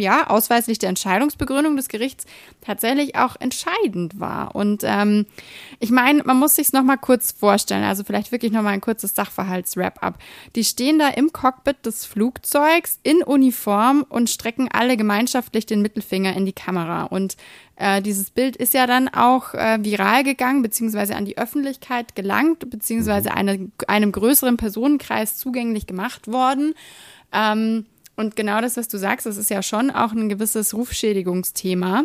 ja, ausweislich der Entscheidungsbegründung des Gerichts tatsächlich auch entscheidend war. Und ähm, ich meine, man muss sich es nochmal kurz vorstellen, also vielleicht wirklich nochmal ein kurzes Sachverhalts-Wrap-up. Die stehen da im Cockpit des Flugzeugs in Uniform und strecken alle gemeinschaftlich den Mittelfinger in die Kamera. Und äh, dieses Bild ist ja dann auch äh, viral gegangen, beziehungsweise an die Öffentlichkeit gelangt, beziehungsweise mhm. eine, einem größeren Personenkreis zugänglich gemacht worden. Ähm, und genau das, was du sagst, das ist ja schon auch ein gewisses Rufschädigungsthema.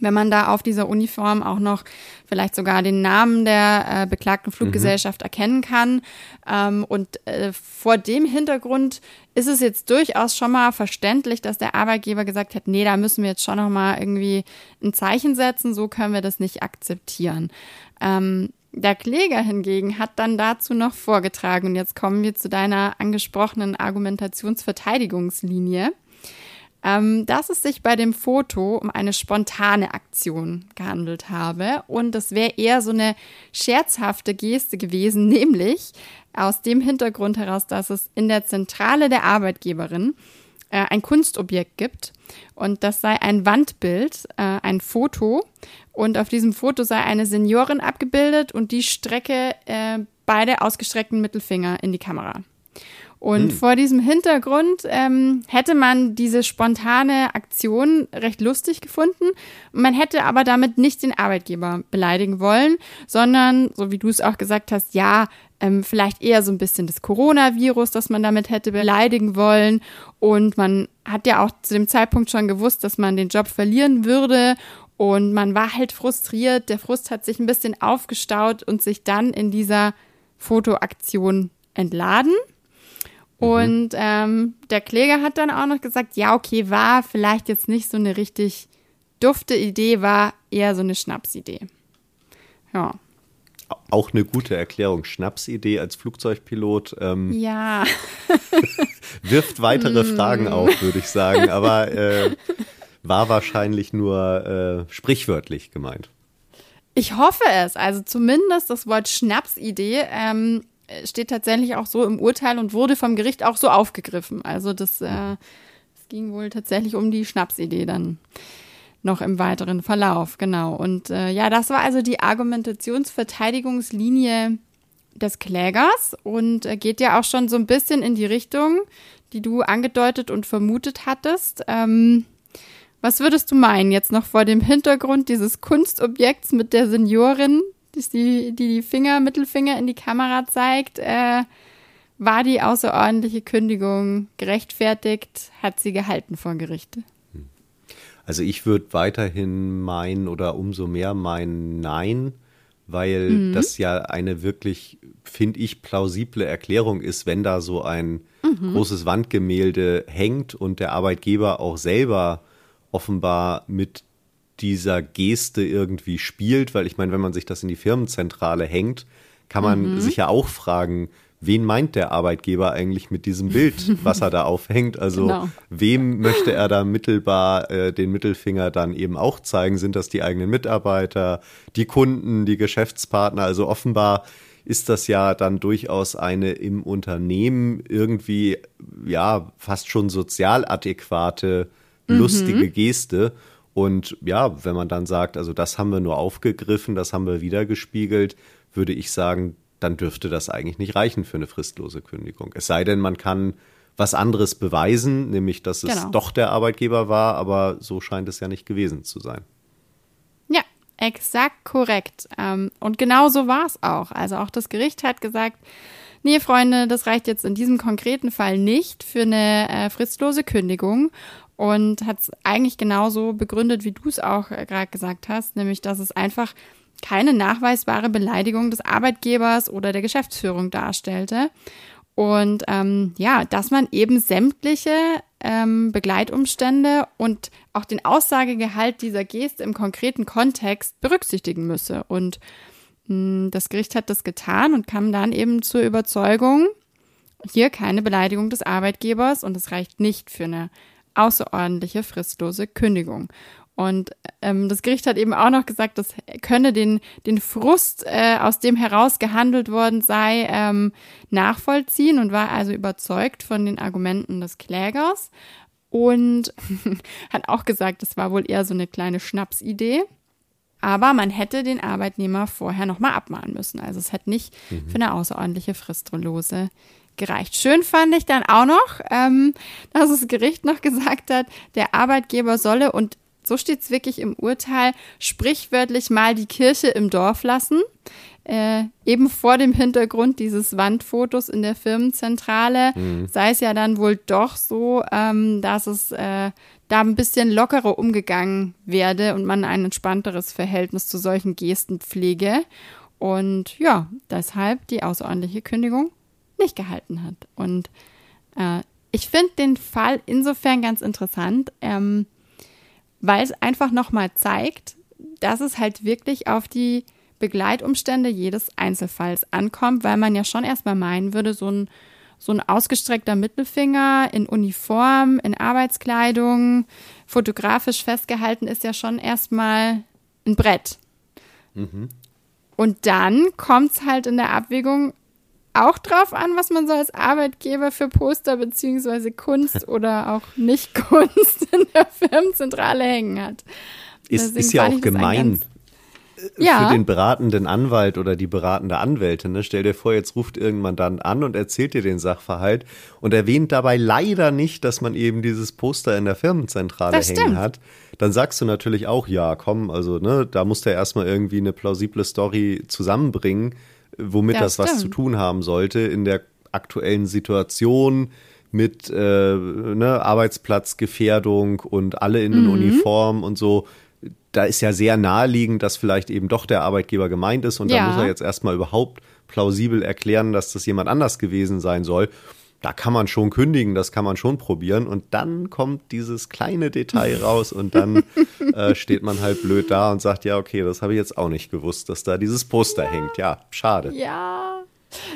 Wenn man da auf dieser Uniform auch noch vielleicht sogar den Namen der äh, beklagten Fluggesellschaft mhm. erkennen kann. Ähm, und äh, vor dem Hintergrund ist es jetzt durchaus schon mal verständlich, dass der Arbeitgeber gesagt hat, nee, da müssen wir jetzt schon noch mal irgendwie ein Zeichen setzen, so können wir das nicht akzeptieren. Ähm, der Kläger hingegen hat dann dazu noch vorgetragen, und jetzt kommen wir zu deiner angesprochenen Argumentationsverteidigungslinie, ähm, dass es sich bei dem Foto um eine spontane Aktion gehandelt habe. Und das wäre eher so eine scherzhafte Geste gewesen, nämlich aus dem Hintergrund heraus, dass es in der Zentrale der Arbeitgeberin äh, ein Kunstobjekt gibt und das sei ein Wandbild, äh, ein Foto und auf diesem Foto sei eine Seniorin abgebildet und die strecke äh, beide ausgestreckten Mittelfinger in die Kamera. Und hm. vor diesem Hintergrund ähm, hätte man diese spontane Aktion recht lustig gefunden. Man hätte aber damit nicht den Arbeitgeber beleidigen wollen, sondern, so wie du es auch gesagt hast, ja, ähm, vielleicht eher so ein bisschen das Coronavirus, das man damit hätte beleidigen wollen. Und man hat ja auch zu dem Zeitpunkt schon gewusst, dass man den Job verlieren würde. Und man war halt frustriert. Der Frust hat sich ein bisschen aufgestaut und sich dann in dieser Fotoaktion entladen. Mhm. Und ähm, der Kläger hat dann auch noch gesagt, ja, okay, war vielleicht jetzt nicht so eine richtig dufte Idee, war eher so eine Schnapsidee. Ja. Auch eine gute Erklärung. Schnapsidee als Flugzeugpilot. Ähm, ja. wirft weitere mm. Fragen auf, würde ich sagen. Aber äh, war wahrscheinlich nur äh, sprichwörtlich gemeint. Ich hoffe es. Also zumindest das Wort Schnapsidee ähm, steht tatsächlich auch so im Urteil und wurde vom Gericht auch so aufgegriffen. Also das, äh, das ging wohl tatsächlich um die Schnapsidee dann noch im weiteren Verlauf, genau. Und äh, ja, das war also die Argumentationsverteidigungslinie des Klägers und äh, geht ja auch schon so ein bisschen in die Richtung, die du angedeutet und vermutet hattest. Ähm, was würdest du meinen, jetzt noch vor dem Hintergrund dieses Kunstobjekts mit der Seniorin, die die, Finger, Mittelfinger in die Kamera zeigt? Äh, war die außerordentliche Kündigung gerechtfertigt? Hat sie gehalten vor Gerichte? Also ich würde weiterhin meinen oder umso mehr meinen Nein, weil mhm. das ja eine wirklich, finde ich, plausible Erklärung ist, wenn da so ein mhm. großes Wandgemälde hängt und der Arbeitgeber auch selber offenbar mit dieser Geste irgendwie spielt, weil ich meine, wenn man sich das in die Firmenzentrale hängt, kann man mhm. sich ja auch fragen, wen meint der Arbeitgeber eigentlich mit diesem Bild, was er da aufhängt? Also genau. wem möchte er da mittelbar äh, den Mittelfinger dann eben auch zeigen? Sind das die eigenen Mitarbeiter, die Kunden, die Geschäftspartner? Also offenbar ist das ja dann durchaus eine im Unternehmen irgendwie ja fast schon sozial adäquate lustige mhm. Geste. Und ja, wenn man dann sagt, also das haben wir nur aufgegriffen, das haben wir wiedergespiegelt, würde ich sagen, dann dürfte das eigentlich nicht reichen für eine fristlose Kündigung. Es sei denn, man kann was anderes beweisen, nämlich dass es genau. doch der Arbeitgeber war, aber so scheint es ja nicht gewesen zu sein. Ja, exakt korrekt. Ähm, und genau so war es auch. Also auch das Gericht hat gesagt, nee, Freunde, das reicht jetzt in diesem konkreten Fall nicht für eine äh, fristlose Kündigung und hat es eigentlich genauso begründet, wie du es auch äh, gerade gesagt hast, nämlich dass es einfach keine nachweisbare Beleidigung des Arbeitgebers oder der Geschäftsführung darstellte. Und ähm, ja, dass man eben sämtliche ähm, Begleitumstände und auch den Aussagegehalt dieser Geste im konkreten Kontext berücksichtigen müsse. Und mh, hm, das Gericht hat das getan und kam dann eben zur Überzeugung, hier keine Beleidigung des Arbeitgebers und es reicht nicht für eine außerordentliche fristlose Kündigung. Und ähm, das Gericht hat eben auch noch gesagt, das könne den, den Frust, äh, aus dem heraus gehandelt worden sei, ähm, nachvollziehen und war also überzeugt von den Argumenten des Klägers und hat auch gesagt, das war wohl eher so eine kleine Schnapsidee. Aber man hätte den Arbeitnehmer vorher nochmal abmahnen müssen. Also es hätte nicht mhm. für eine außerordentliche Fristlose gereicht. Schön fand ich dann auch noch, ähm, dass das Gericht noch gesagt hat, der Arbeitgeber solle, und so steht es wirklich im Urteil, sprichwörtlich mal die Kirche im Dorf lassen. Äh, eben vor dem Hintergrund dieses Wandfotos in der Firmenzentrale mhm. sei es ja dann wohl doch so, ähm, dass es äh, da ein bisschen lockerer umgegangen werde und man ein entspannteres Verhältnis zu solchen Gesten pflege. Und ja, deshalb die außerordentliche Kündigung nicht gehalten hat. Und äh, ich finde den Fall insofern ganz interessant, ähm, weil es einfach nochmal zeigt, dass es halt wirklich auf die Begleitumstände jedes Einzelfalls ankommt, weil man ja schon erstmal meinen würde, so ein, so ein ausgestreckter Mittelfinger in Uniform, in Arbeitskleidung, fotografisch festgehalten ist ja schon erstmal ein Brett. Mhm. Und dann kommt es halt in der Abwägung auch drauf an, was man so als Arbeitgeber für Poster beziehungsweise Kunst oder auch Nicht-Kunst in der Firmenzentrale hängen hat. Ist, ist ja auch gemein äh, ja. für den beratenden Anwalt oder die beratende Anwältin. Ne? Stell dir vor, jetzt ruft irgendwann dann an und erzählt dir den Sachverhalt und erwähnt dabei leider nicht, dass man eben dieses Poster in der Firmenzentrale das hängen stimmt. hat. Dann sagst du natürlich auch, ja, komm, also ne, da muss der erstmal irgendwie eine plausible Story zusammenbringen womit ja, das stimmt. was zu tun haben sollte in der aktuellen Situation mit äh, ne, Arbeitsplatzgefährdung und alle in mhm. Uniform und so. Da ist ja sehr naheliegend, dass vielleicht eben doch der Arbeitgeber gemeint ist und ja. da muss er jetzt erstmal überhaupt plausibel erklären, dass das jemand anders gewesen sein soll da kann man schon kündigen, das kann man schon probieren. Und dann kommt dieses kleine Detail raus und dann äh, steht man halt blöd da und sagt, ja, okay, das habe ich jetzt auch nicht gewusst, dass da dieses Poster ja. hängt. Ja, schade. Ja.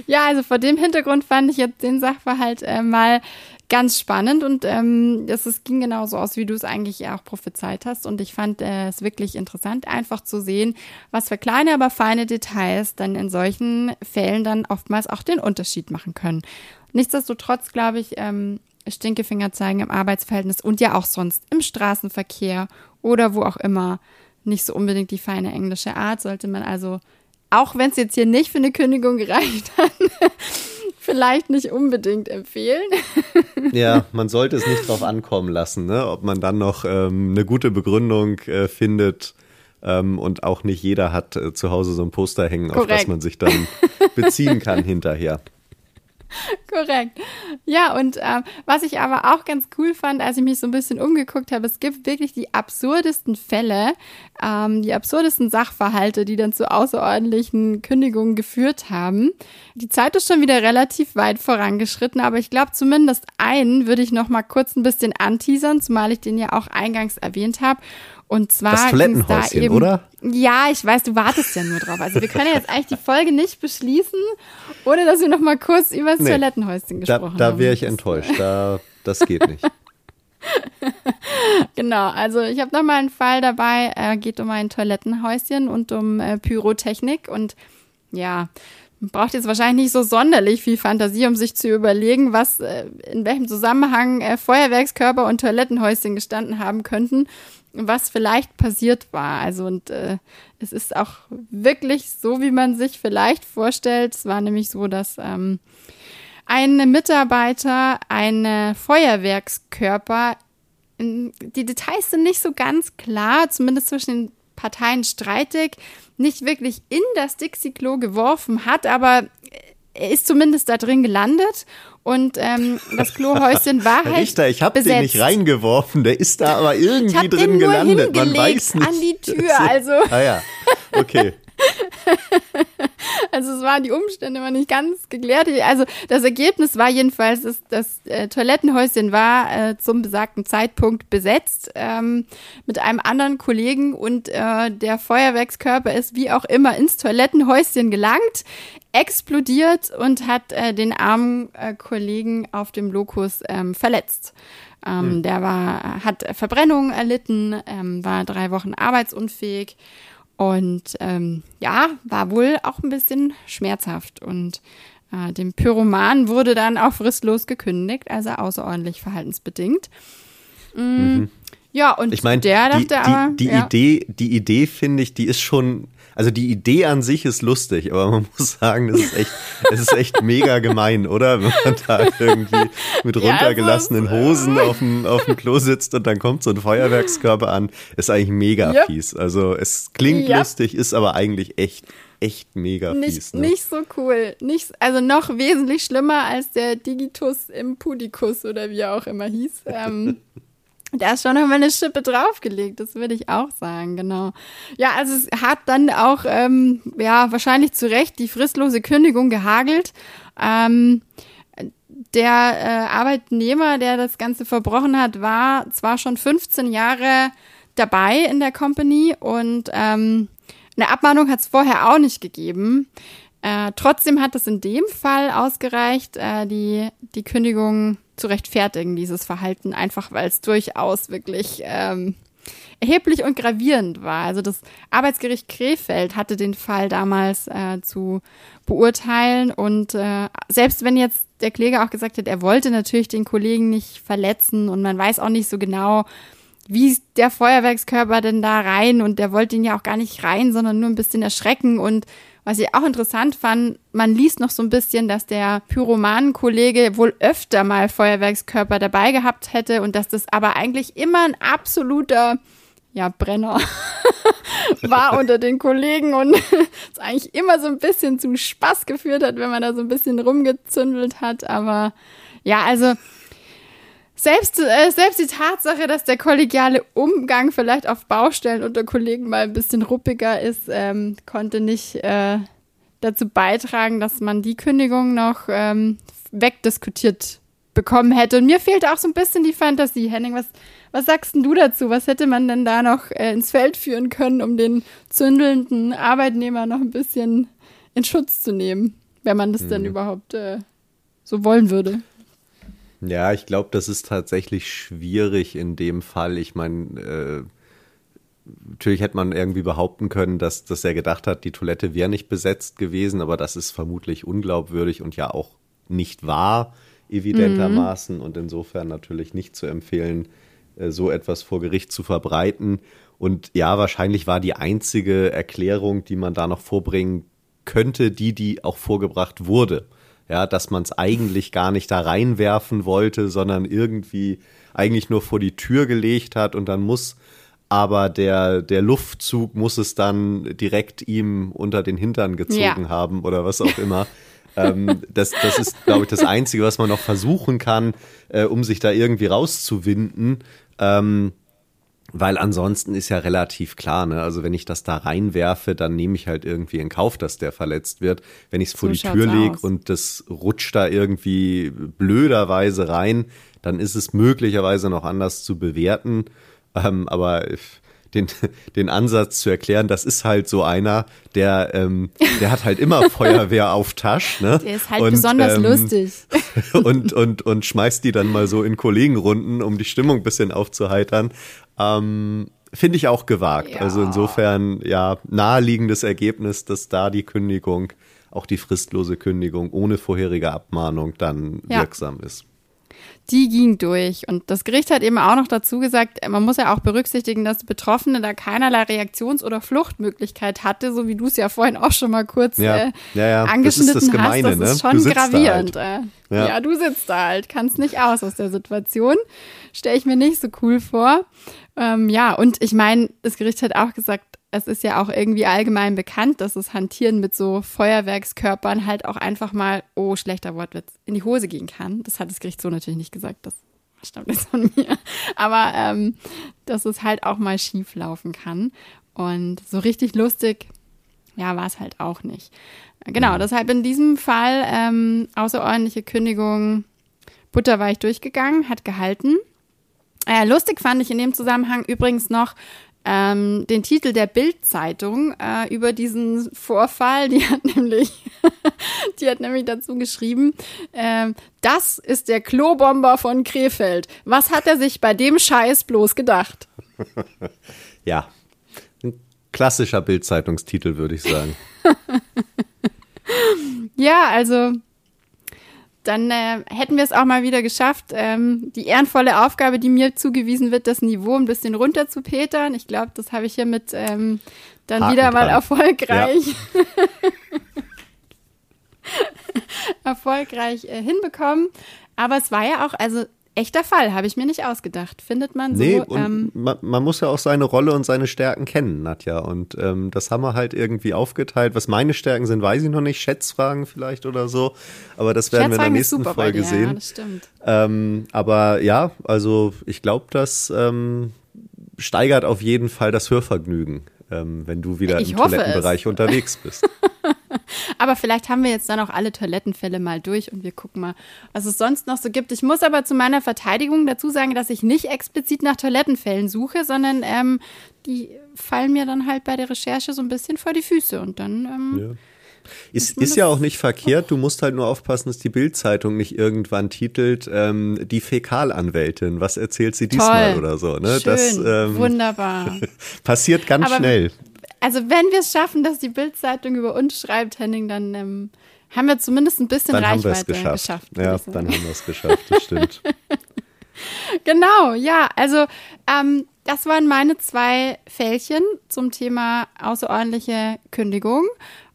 Ja, also vor dem Hintergrund fand ich jetzt den Sachverhalt äh, mal ganz spannend und ähm, es, es ging genauso aus, wie du es eigentlich auch prophezeit hast. Und ich fand äh, es wirklich interessant, einfach zu sehen, was für kleine, aber feine Details dann in solchen Fällen dann oftmals auch den Unterschied machen können. Nichtsdestotrotz, glaube ich, ähm, Stinkefinger zeigen im Arbeitsverhältnis und ja auch sonst im Straßenverkehr oder wo auch immer nicht so unbedingt die feine englische Art, sollte man also, auch wenn es jetzt hier nicht für eine Kündigung gereicht hat, vielleicht nicht unbedingt empfehlen. Ja, man sollte es nicht drauf ankommen lassen, ne? ob man dann noch ähm, eine gute Begründung äh, findet. Ähm, und auch nicht jeder hat äh, zu Hause so ein Poster hängen, Korrekt. auf das man sich dann beziehen kann hinterher. Korrekt. Ja, und äh, was ich aber auch ganz cool fand, als ich mich so ein bisschen umgeguckt habe, es gibt wirklich die absurdesten Fälle, ähm, die absurdesten Sachverhalte, die dann zu außerordentlichen Kündigungen geführt haben. Die Zeit ist schon wieder relativ weit vorangeschritten, aber ich glaube zumindest einen würde ich noch mal kurz ein bisschen anteasern, zumal ich den ja auch eingangs erwähnt habe. Und zwar das Toilettenhäuschen, da eben, oder? Ja, ich weiß, du wartest ja nur drauf. Also wir können jetzt eigentlich die Folge nicht beschließen, ohne dass wir noch mal kurz über das nee, Toilettenhäuschen gesprochen da, haben. Da wäre ich enttäuscht. Da, das geht nicht. genau, also ich habe noch mal einen Fall dabei. Er geht um ein Toilettenhäuschen und um äh, Pyrotechnik und ja, man braucht jetzt wahrscheinlich nicht so sonderlich viel Fantasie, um sich zu überlegen, was äh, in welchem Zusammenhang äh, Feuerwerkskörper und Toilettenhäuschen gestanden haben könnten was vielleicht passiert war. Also und äh, es ist auch wirklich so, wie man sich vielleicht vorstellt. Es war nämlich so, dass ähm, ein Mitarbeiter einen Feuerwerkskörper, die Details sind nicht so ganz klar, zumindest zwischen den Parteien streitig, nicht wirklich in das Dixie-Klo geworfen hat, aber er ist zumindest da drin gelandet und ähm, das Klohäuschen war halt Richter, ich habe den nicht reingeworfen, der ist da aber irgendwie ich drin den nur gelandet. Man weiß nicht. an die Tür, also. ah ja, okay. also es waren die Umstände war nicht ganz geklärt. Also das Ergebnis war jedenfalls, dass das äh, Toilettenhäuschen war äh, zum besagten Zeitpunkt besetzt ähm, mit einem anderen Kollegen und äh, der Feuerwerkskörper ist wie auch immer ins Toilettenhäuschen gelangt, explodiert und hat äh, den armen äh, Kollegen auf dem Lokus ähm, verletzt. Ähm, hm. Der war, hat Verbrennungen erlitten, ähm, war drei Wochen arbeitsunfähig und ähm, ja, war wohl auch ein bisschen schmerzhaft. Und äh, dem Pyroman wurde dann auch fristlos gekündigt, also außerordentlich verhaltensbedingt. Mm, mhm. Ja, und ich mein, der dachte die, aber. Die, die ja. Idee, die Idee finde ich, die ist schon also die Idee an sich ist lustig, aber man muss sagen, das ist echt, es ist echt mega gemein, oder? Wenn man da irgendwie mit runtergelassenen ja, Hosen auf dem, auf dem Klo sitzt und dann kommt so ein Feuerwerkskörper an, ist eigentlich mega yep. fies. Also es klingt yep. lustig, ist aber eigentlich echt echt mega nicht, fies. Ne? Nicht so cool. Nicht, also noch wesentlich schlimmer als der Digitus im Pudikus oder wie er auch immer hieß. Ähm, Da ist schon noch mal eine Schippe draufgelegt, das würde ich auch sagen, genau. Ja, also es hat dann auch, ähm, ja, wahrscheinlich zu Recht die fristlose Kündigung gehagelt. Ähm, der äh, Arbeitnehmer, der das Ganze verbrochen hat, war zwar schon 15 Jahre dabei in der Company und ähm, eine Abmahnung hat es vorher auch nicht gegeben. Äh, trotzdem hat es in dem Fall ausgereicht, äh, die, die Kündigung zu rechtfertigen, dieses Verhalten, einfach weil es durchaus wirklich ähm, erheblich und gravierend war. Also das Arbeitsgericht Krefeld hatte den Fall damals äh, zu beurteilen und äh, selbst wenn jetzt der Kläger auch gesagt hat, er wollte natürlich den Kollegen nicht verletzen und man weiß auch nicht so genau, wie der Feuerwerkskörper denn da rein und der wollte ihn ja auch gar nicht rein, sondern nur ein bisschen erschrecken und was ich auch interessant fand, man liest noch so ein bisschen, dass der Pyromanenkollege wohl öfter mal Feuerwerkskörper dabei gehabt hätte und dass das aber eigentlich immer ein absoluter ja, Brenner war unter den Kollegen und es eigentlich immer so ein bisschen zu Spaß geführt hat, wenn man da so ein bisschen rumgezündelt hat. Aber ja, also selbst, äh, selbst die Tatsache, dass der kollegiale Umgang vielleicht auf Baustellen unter Kollegen mal ein bisschen ruppiger ist, ähm, konnte nicht äh, dazu beitragen, dass man die Kündigung noch ähm, wegdiskutiert bekommen hätte. Und mir fehlt auch so ein bisschen die Fantasie. Henning, was, was sagst denn du dazu? Was hätte man denn da noch äh, ins Feld führen können, um den zündelnden Arbeitnehmer noch ein bisschen in Schutz zu nehmen, wenn man das hm. dann überhaupt äh, so wollen würde? Ja, ich glaube, das ist tatsächlich schwierig in dem Fall. Ich meine, äh, natürlich hätte man irgendwie behaupten können, dass, dass er gedacht hat, die Toilette wäre nicht besetzt gewesen, aber das ist vermutlich unglaubwürdig und ja auch nicht wahr, evidentermaßen. Mhm. Und insofern natürlich nicht zu empfehlen, äh, so etwas vor Gericht zu verbreiten. Und ja, wahrscheinlich war die einzige Erklärung, die man da noch vorbringen könnte, die, die auch vorgebracht wurde ja, dass man es eigentlich gar nicht da reinwerfen wollte, sondern irgendwie eigentlich nur vor die Tür gelegt hat und dann muss aber der, der Luftzug muss es dann direkt ihm unter den Hintern gezogen ja. haben oder was auch immer. ähm, das, das ist, glaube ich, das Einzige, was man noch versuchen kann, äh, um sich da irgendwie rauszuwinden. Ähm, weil ansonsten ist ja relativ klar, ne? Also wenn ich das da reinwerfe, dann nehme ich halt irgendwie in Kauf, dass der verletzt wird. Wenn ich es vor so die Tür lege und das rutscht da irgendwie blöderweise rein, dann ist es möglicherweise noch anders zu bewerten. Ähm, aber den, den Ansatz zu erklären, das ist halt so einer, der, ähm, der hat halt immer Feuerwehr auf Tasch. Ne? Der ist halt und, besonders ähm, lustig. Und, und, und schmeißt die dann mal so in Kollegenrunden, um die Stimmung ein bisschen aufzuheitern. Ähm, Finde ich auch gewagt. Ja. Also insofern, ja, naheliegendes Ergebnis, dass da die Kündigung, auch die fristlose Kündigung ohne vorherige Abmahnung dann ja. wirksam ist die ging durch. Und das Gericht hat eben auch noch dazu gesagt, man muss ja auch berücksichtigen, dass die Betroffene da keinerlei Reaktions- oder Fluchtmöglichkeit hatte, so wie du es ja vorhin auch schon mal kurz ja. Äh, ja, ja. angeschnitten das das Gemeine, hast. Das ist ne? schon gravierend. Halt. Äh. ja. ja. du sitzt da halt, kannst nicht aus aus der Situation. Stelle ich mir nicht so cool vor. Ähm, ja, und ich meine, das Gericht hat auch gesagt, es ist ja auch irgendwie allgemein bekannt, dass das Hantieren mit so Feuerwerkskörpern halt auch einfach mal, oh, schlechter Wortwitz, in die Hose gehen kann. Das hat das Gericht so natürlich nicht gesagt, das stammt jetzt von mir. Aber ähm, dass es halt auch mal schief laufen kann. Und so richtig lustig, ja, war es halt auch nicht. Genau, mhm. deshalb in diesem Fall ähm, außerordentliche Kündigung butterweich durchgegangen, hat gehalten. Äh, lustig fand ich in dem Zusammenhang übrigens noch, ähm, den Titel der Bild-Zeitung äh, über diesen Vorfall. Die hat nämlich, die hat nämlich dazu geschrieben, äh, das ist der Klobomber von Krefeld. Was hat er sich bei dem Scheiß bloß gedacht? ja, ein klassischer Bild-Zeitungstitel, würde ich sagen. ja, also dann äh, hätten wir es auch mal wieder geschafft, ähm, die ehrenvolle Aufgabe, die mir zugewiesen wird, das Niveau ein bisschen runter zu petern. Ich glaube, das habe ich hiermit ähm, dann Haken wieder mal erfolgreich, ja. erfolgreich äh, hinbekommen. Aber es war ja auch, also echter Fall, habe ich mir nicht ausgedacht. Findet man so. Nee, ähm, man, man, muss ja auch seine Rolle und seine Stärken kennen, Nadja. Und ähm, das haben wir halt irgendwie aufgeteilt. Was meine Stärken sind, weiß ich noch nicht. Schätzfragen vielleicht oder so. Aber das werden wir in der nächsten Folge sehen. Ja, das stimmt. Ähm, aber ja, also ich glaube, das ähm, steigert auf jeden Fall das Hörvergnügen, ähm, wenn du wieder ich im Toilettenbereich es. unterwegs bist. aber vielleicht haben wir jetzt dann auch alle Toilettenfälle mal durch und wir gucken mal, was es sonst noch so gibt. Ich muss aber zu meiner Verteidigung dazu sagen, dass ich nicht explizit nach Toilettenfällen suche, sondern ähm, die fallen mir dann halt bei der Recherche so ein bisschen vor die Füße und dann. Ähm, ja. Ist, ist ja auch nicht verkehrt. Du musst halt nur aufpassen, dass die Bildzeitung nicht irgendwann titelt, ähm, die Fäkalanwältin. Was erzählt sie diesmal Toll. oder so? Ne? Schön, das, ähm, wunderbar. passiert ganz Aber schnell also wenn wir es schaffen, dass die Bildzeitung über uns schreibt, Henning, dann ähm, haben wir zumindest ein bisschen dann Reichweite geschafft. geschafft ja, dann haben wir es geschafft, das stimmt. genau, ja, also ähm, das waren meine zwei Fällchen zum Thema außerordentliche Kündigung.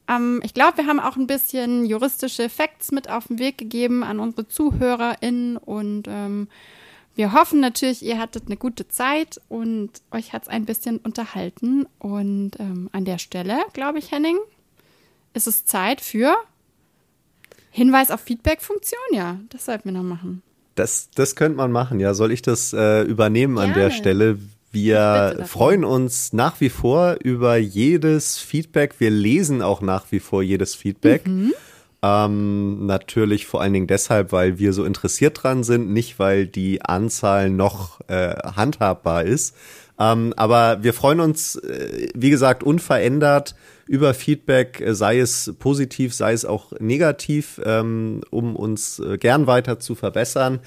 Ähm, ich glaube, wir haben auch ein bisschen juristische Facts mit auf den Weg gegeben an unsere ZuhörerInnen und ähm, wir hoffen natürlich, ihr hattet eine gute Zeit und euch hat es ein bisschen unterhalten. Und ähm, an der Stelle, glaube ich, Henning, ist es Zeit für Hinweis auf Feedback-Funktion. Ja, das sollten wir noch machen. Das, das könnte man machen, ja. Soll ich das äh, übernehmen Gerne. an der Stelle? Wir freuen uns nach wie vor über jedes Feedback. Wir lesen auch nach wie vor jedes Feedback. Mhm. Ähm, natürlich vor allen Dingen deshalb, weil wir so interessiert dran sind, nicht weil die Anzahl noch äh, handhabbar ist. Ähm, aber wir freuen uns, äh, wie gesagt, unverändert über Feedback, äh, sei es positiv, sei es auch negativ, ähm, um uns äh, gern weiter zu verbessern.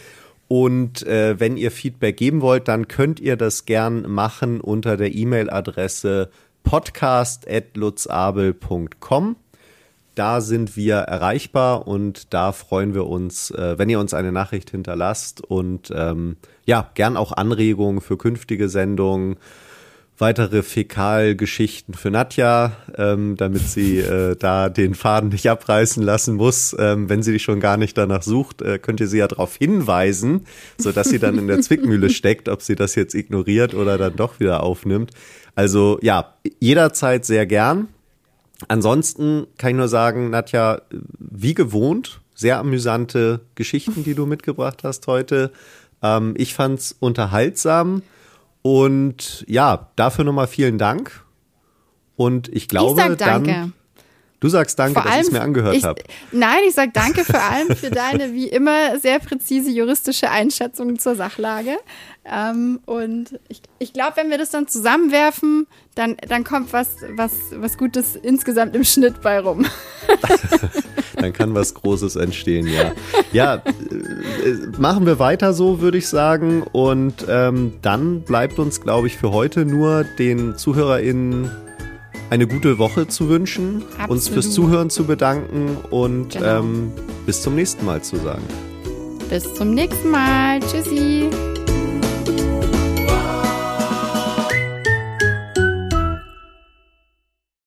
Und äh, wenn ihr Feedback geben wollt, dann könnt ihr das gern machen unter der E-Mail-Adresse podcast.lutzabel.com. Da sind wir erreichbar und da freuen wir uns, äh, wenn ihr uns eine Nachricht hinterlasst und ähm, ja, gern auch Anregungen für künftige Sendungen, weitere Fäkalgeschichten für Nadja, ähm, damit sie äh, da den Faden nicht abreißen lassen muss. Ähm, wenn sie dich schon gar nicht danach sucht, äh, könnt ihr sie ja darauf hinweisen, so dass sie dann in der Zwickmühle steckt, ob sie das jetzt ignoriert oder dann doch wieder aufnimmt. Also ja, jederzeit sehr gern. Ansonsten kann ich nur sagen, Nadja, wie gewohnt, sehr amüsante Geschichten, die du mitgebracht hast heute. Ähm, ich fand's unterhaltsam und ja, dafür nochmal vielen Dank. Und ich glaube, ich dann. Du sagst danke, Vor dass ich es mir angehört habe. Nein, ich sag danke vor allem für deine wie immer sehr präzise juristische Einschätzung zur Sachlage. Ähm, und ich, ich glaube, wenn wir das dann zusammenwerfen, dann, dann kommt was, was, was Gutes insgesamt im Schnitt bei rum. dann kann was Großes entstehen, ja. Ja, äh, machen wir weiter so, würde ich sagen. Und ähm, dann bleibt uns, glaube ich, für heute nur den ZuhörerInnen eine gute Woche zu wünschen, Absolut. uns fürs Zuhören zu bedanken und genau. ähm, bis zum nächsten Mal zu sagen. Bis zum nächsten Mal. Tschüssi.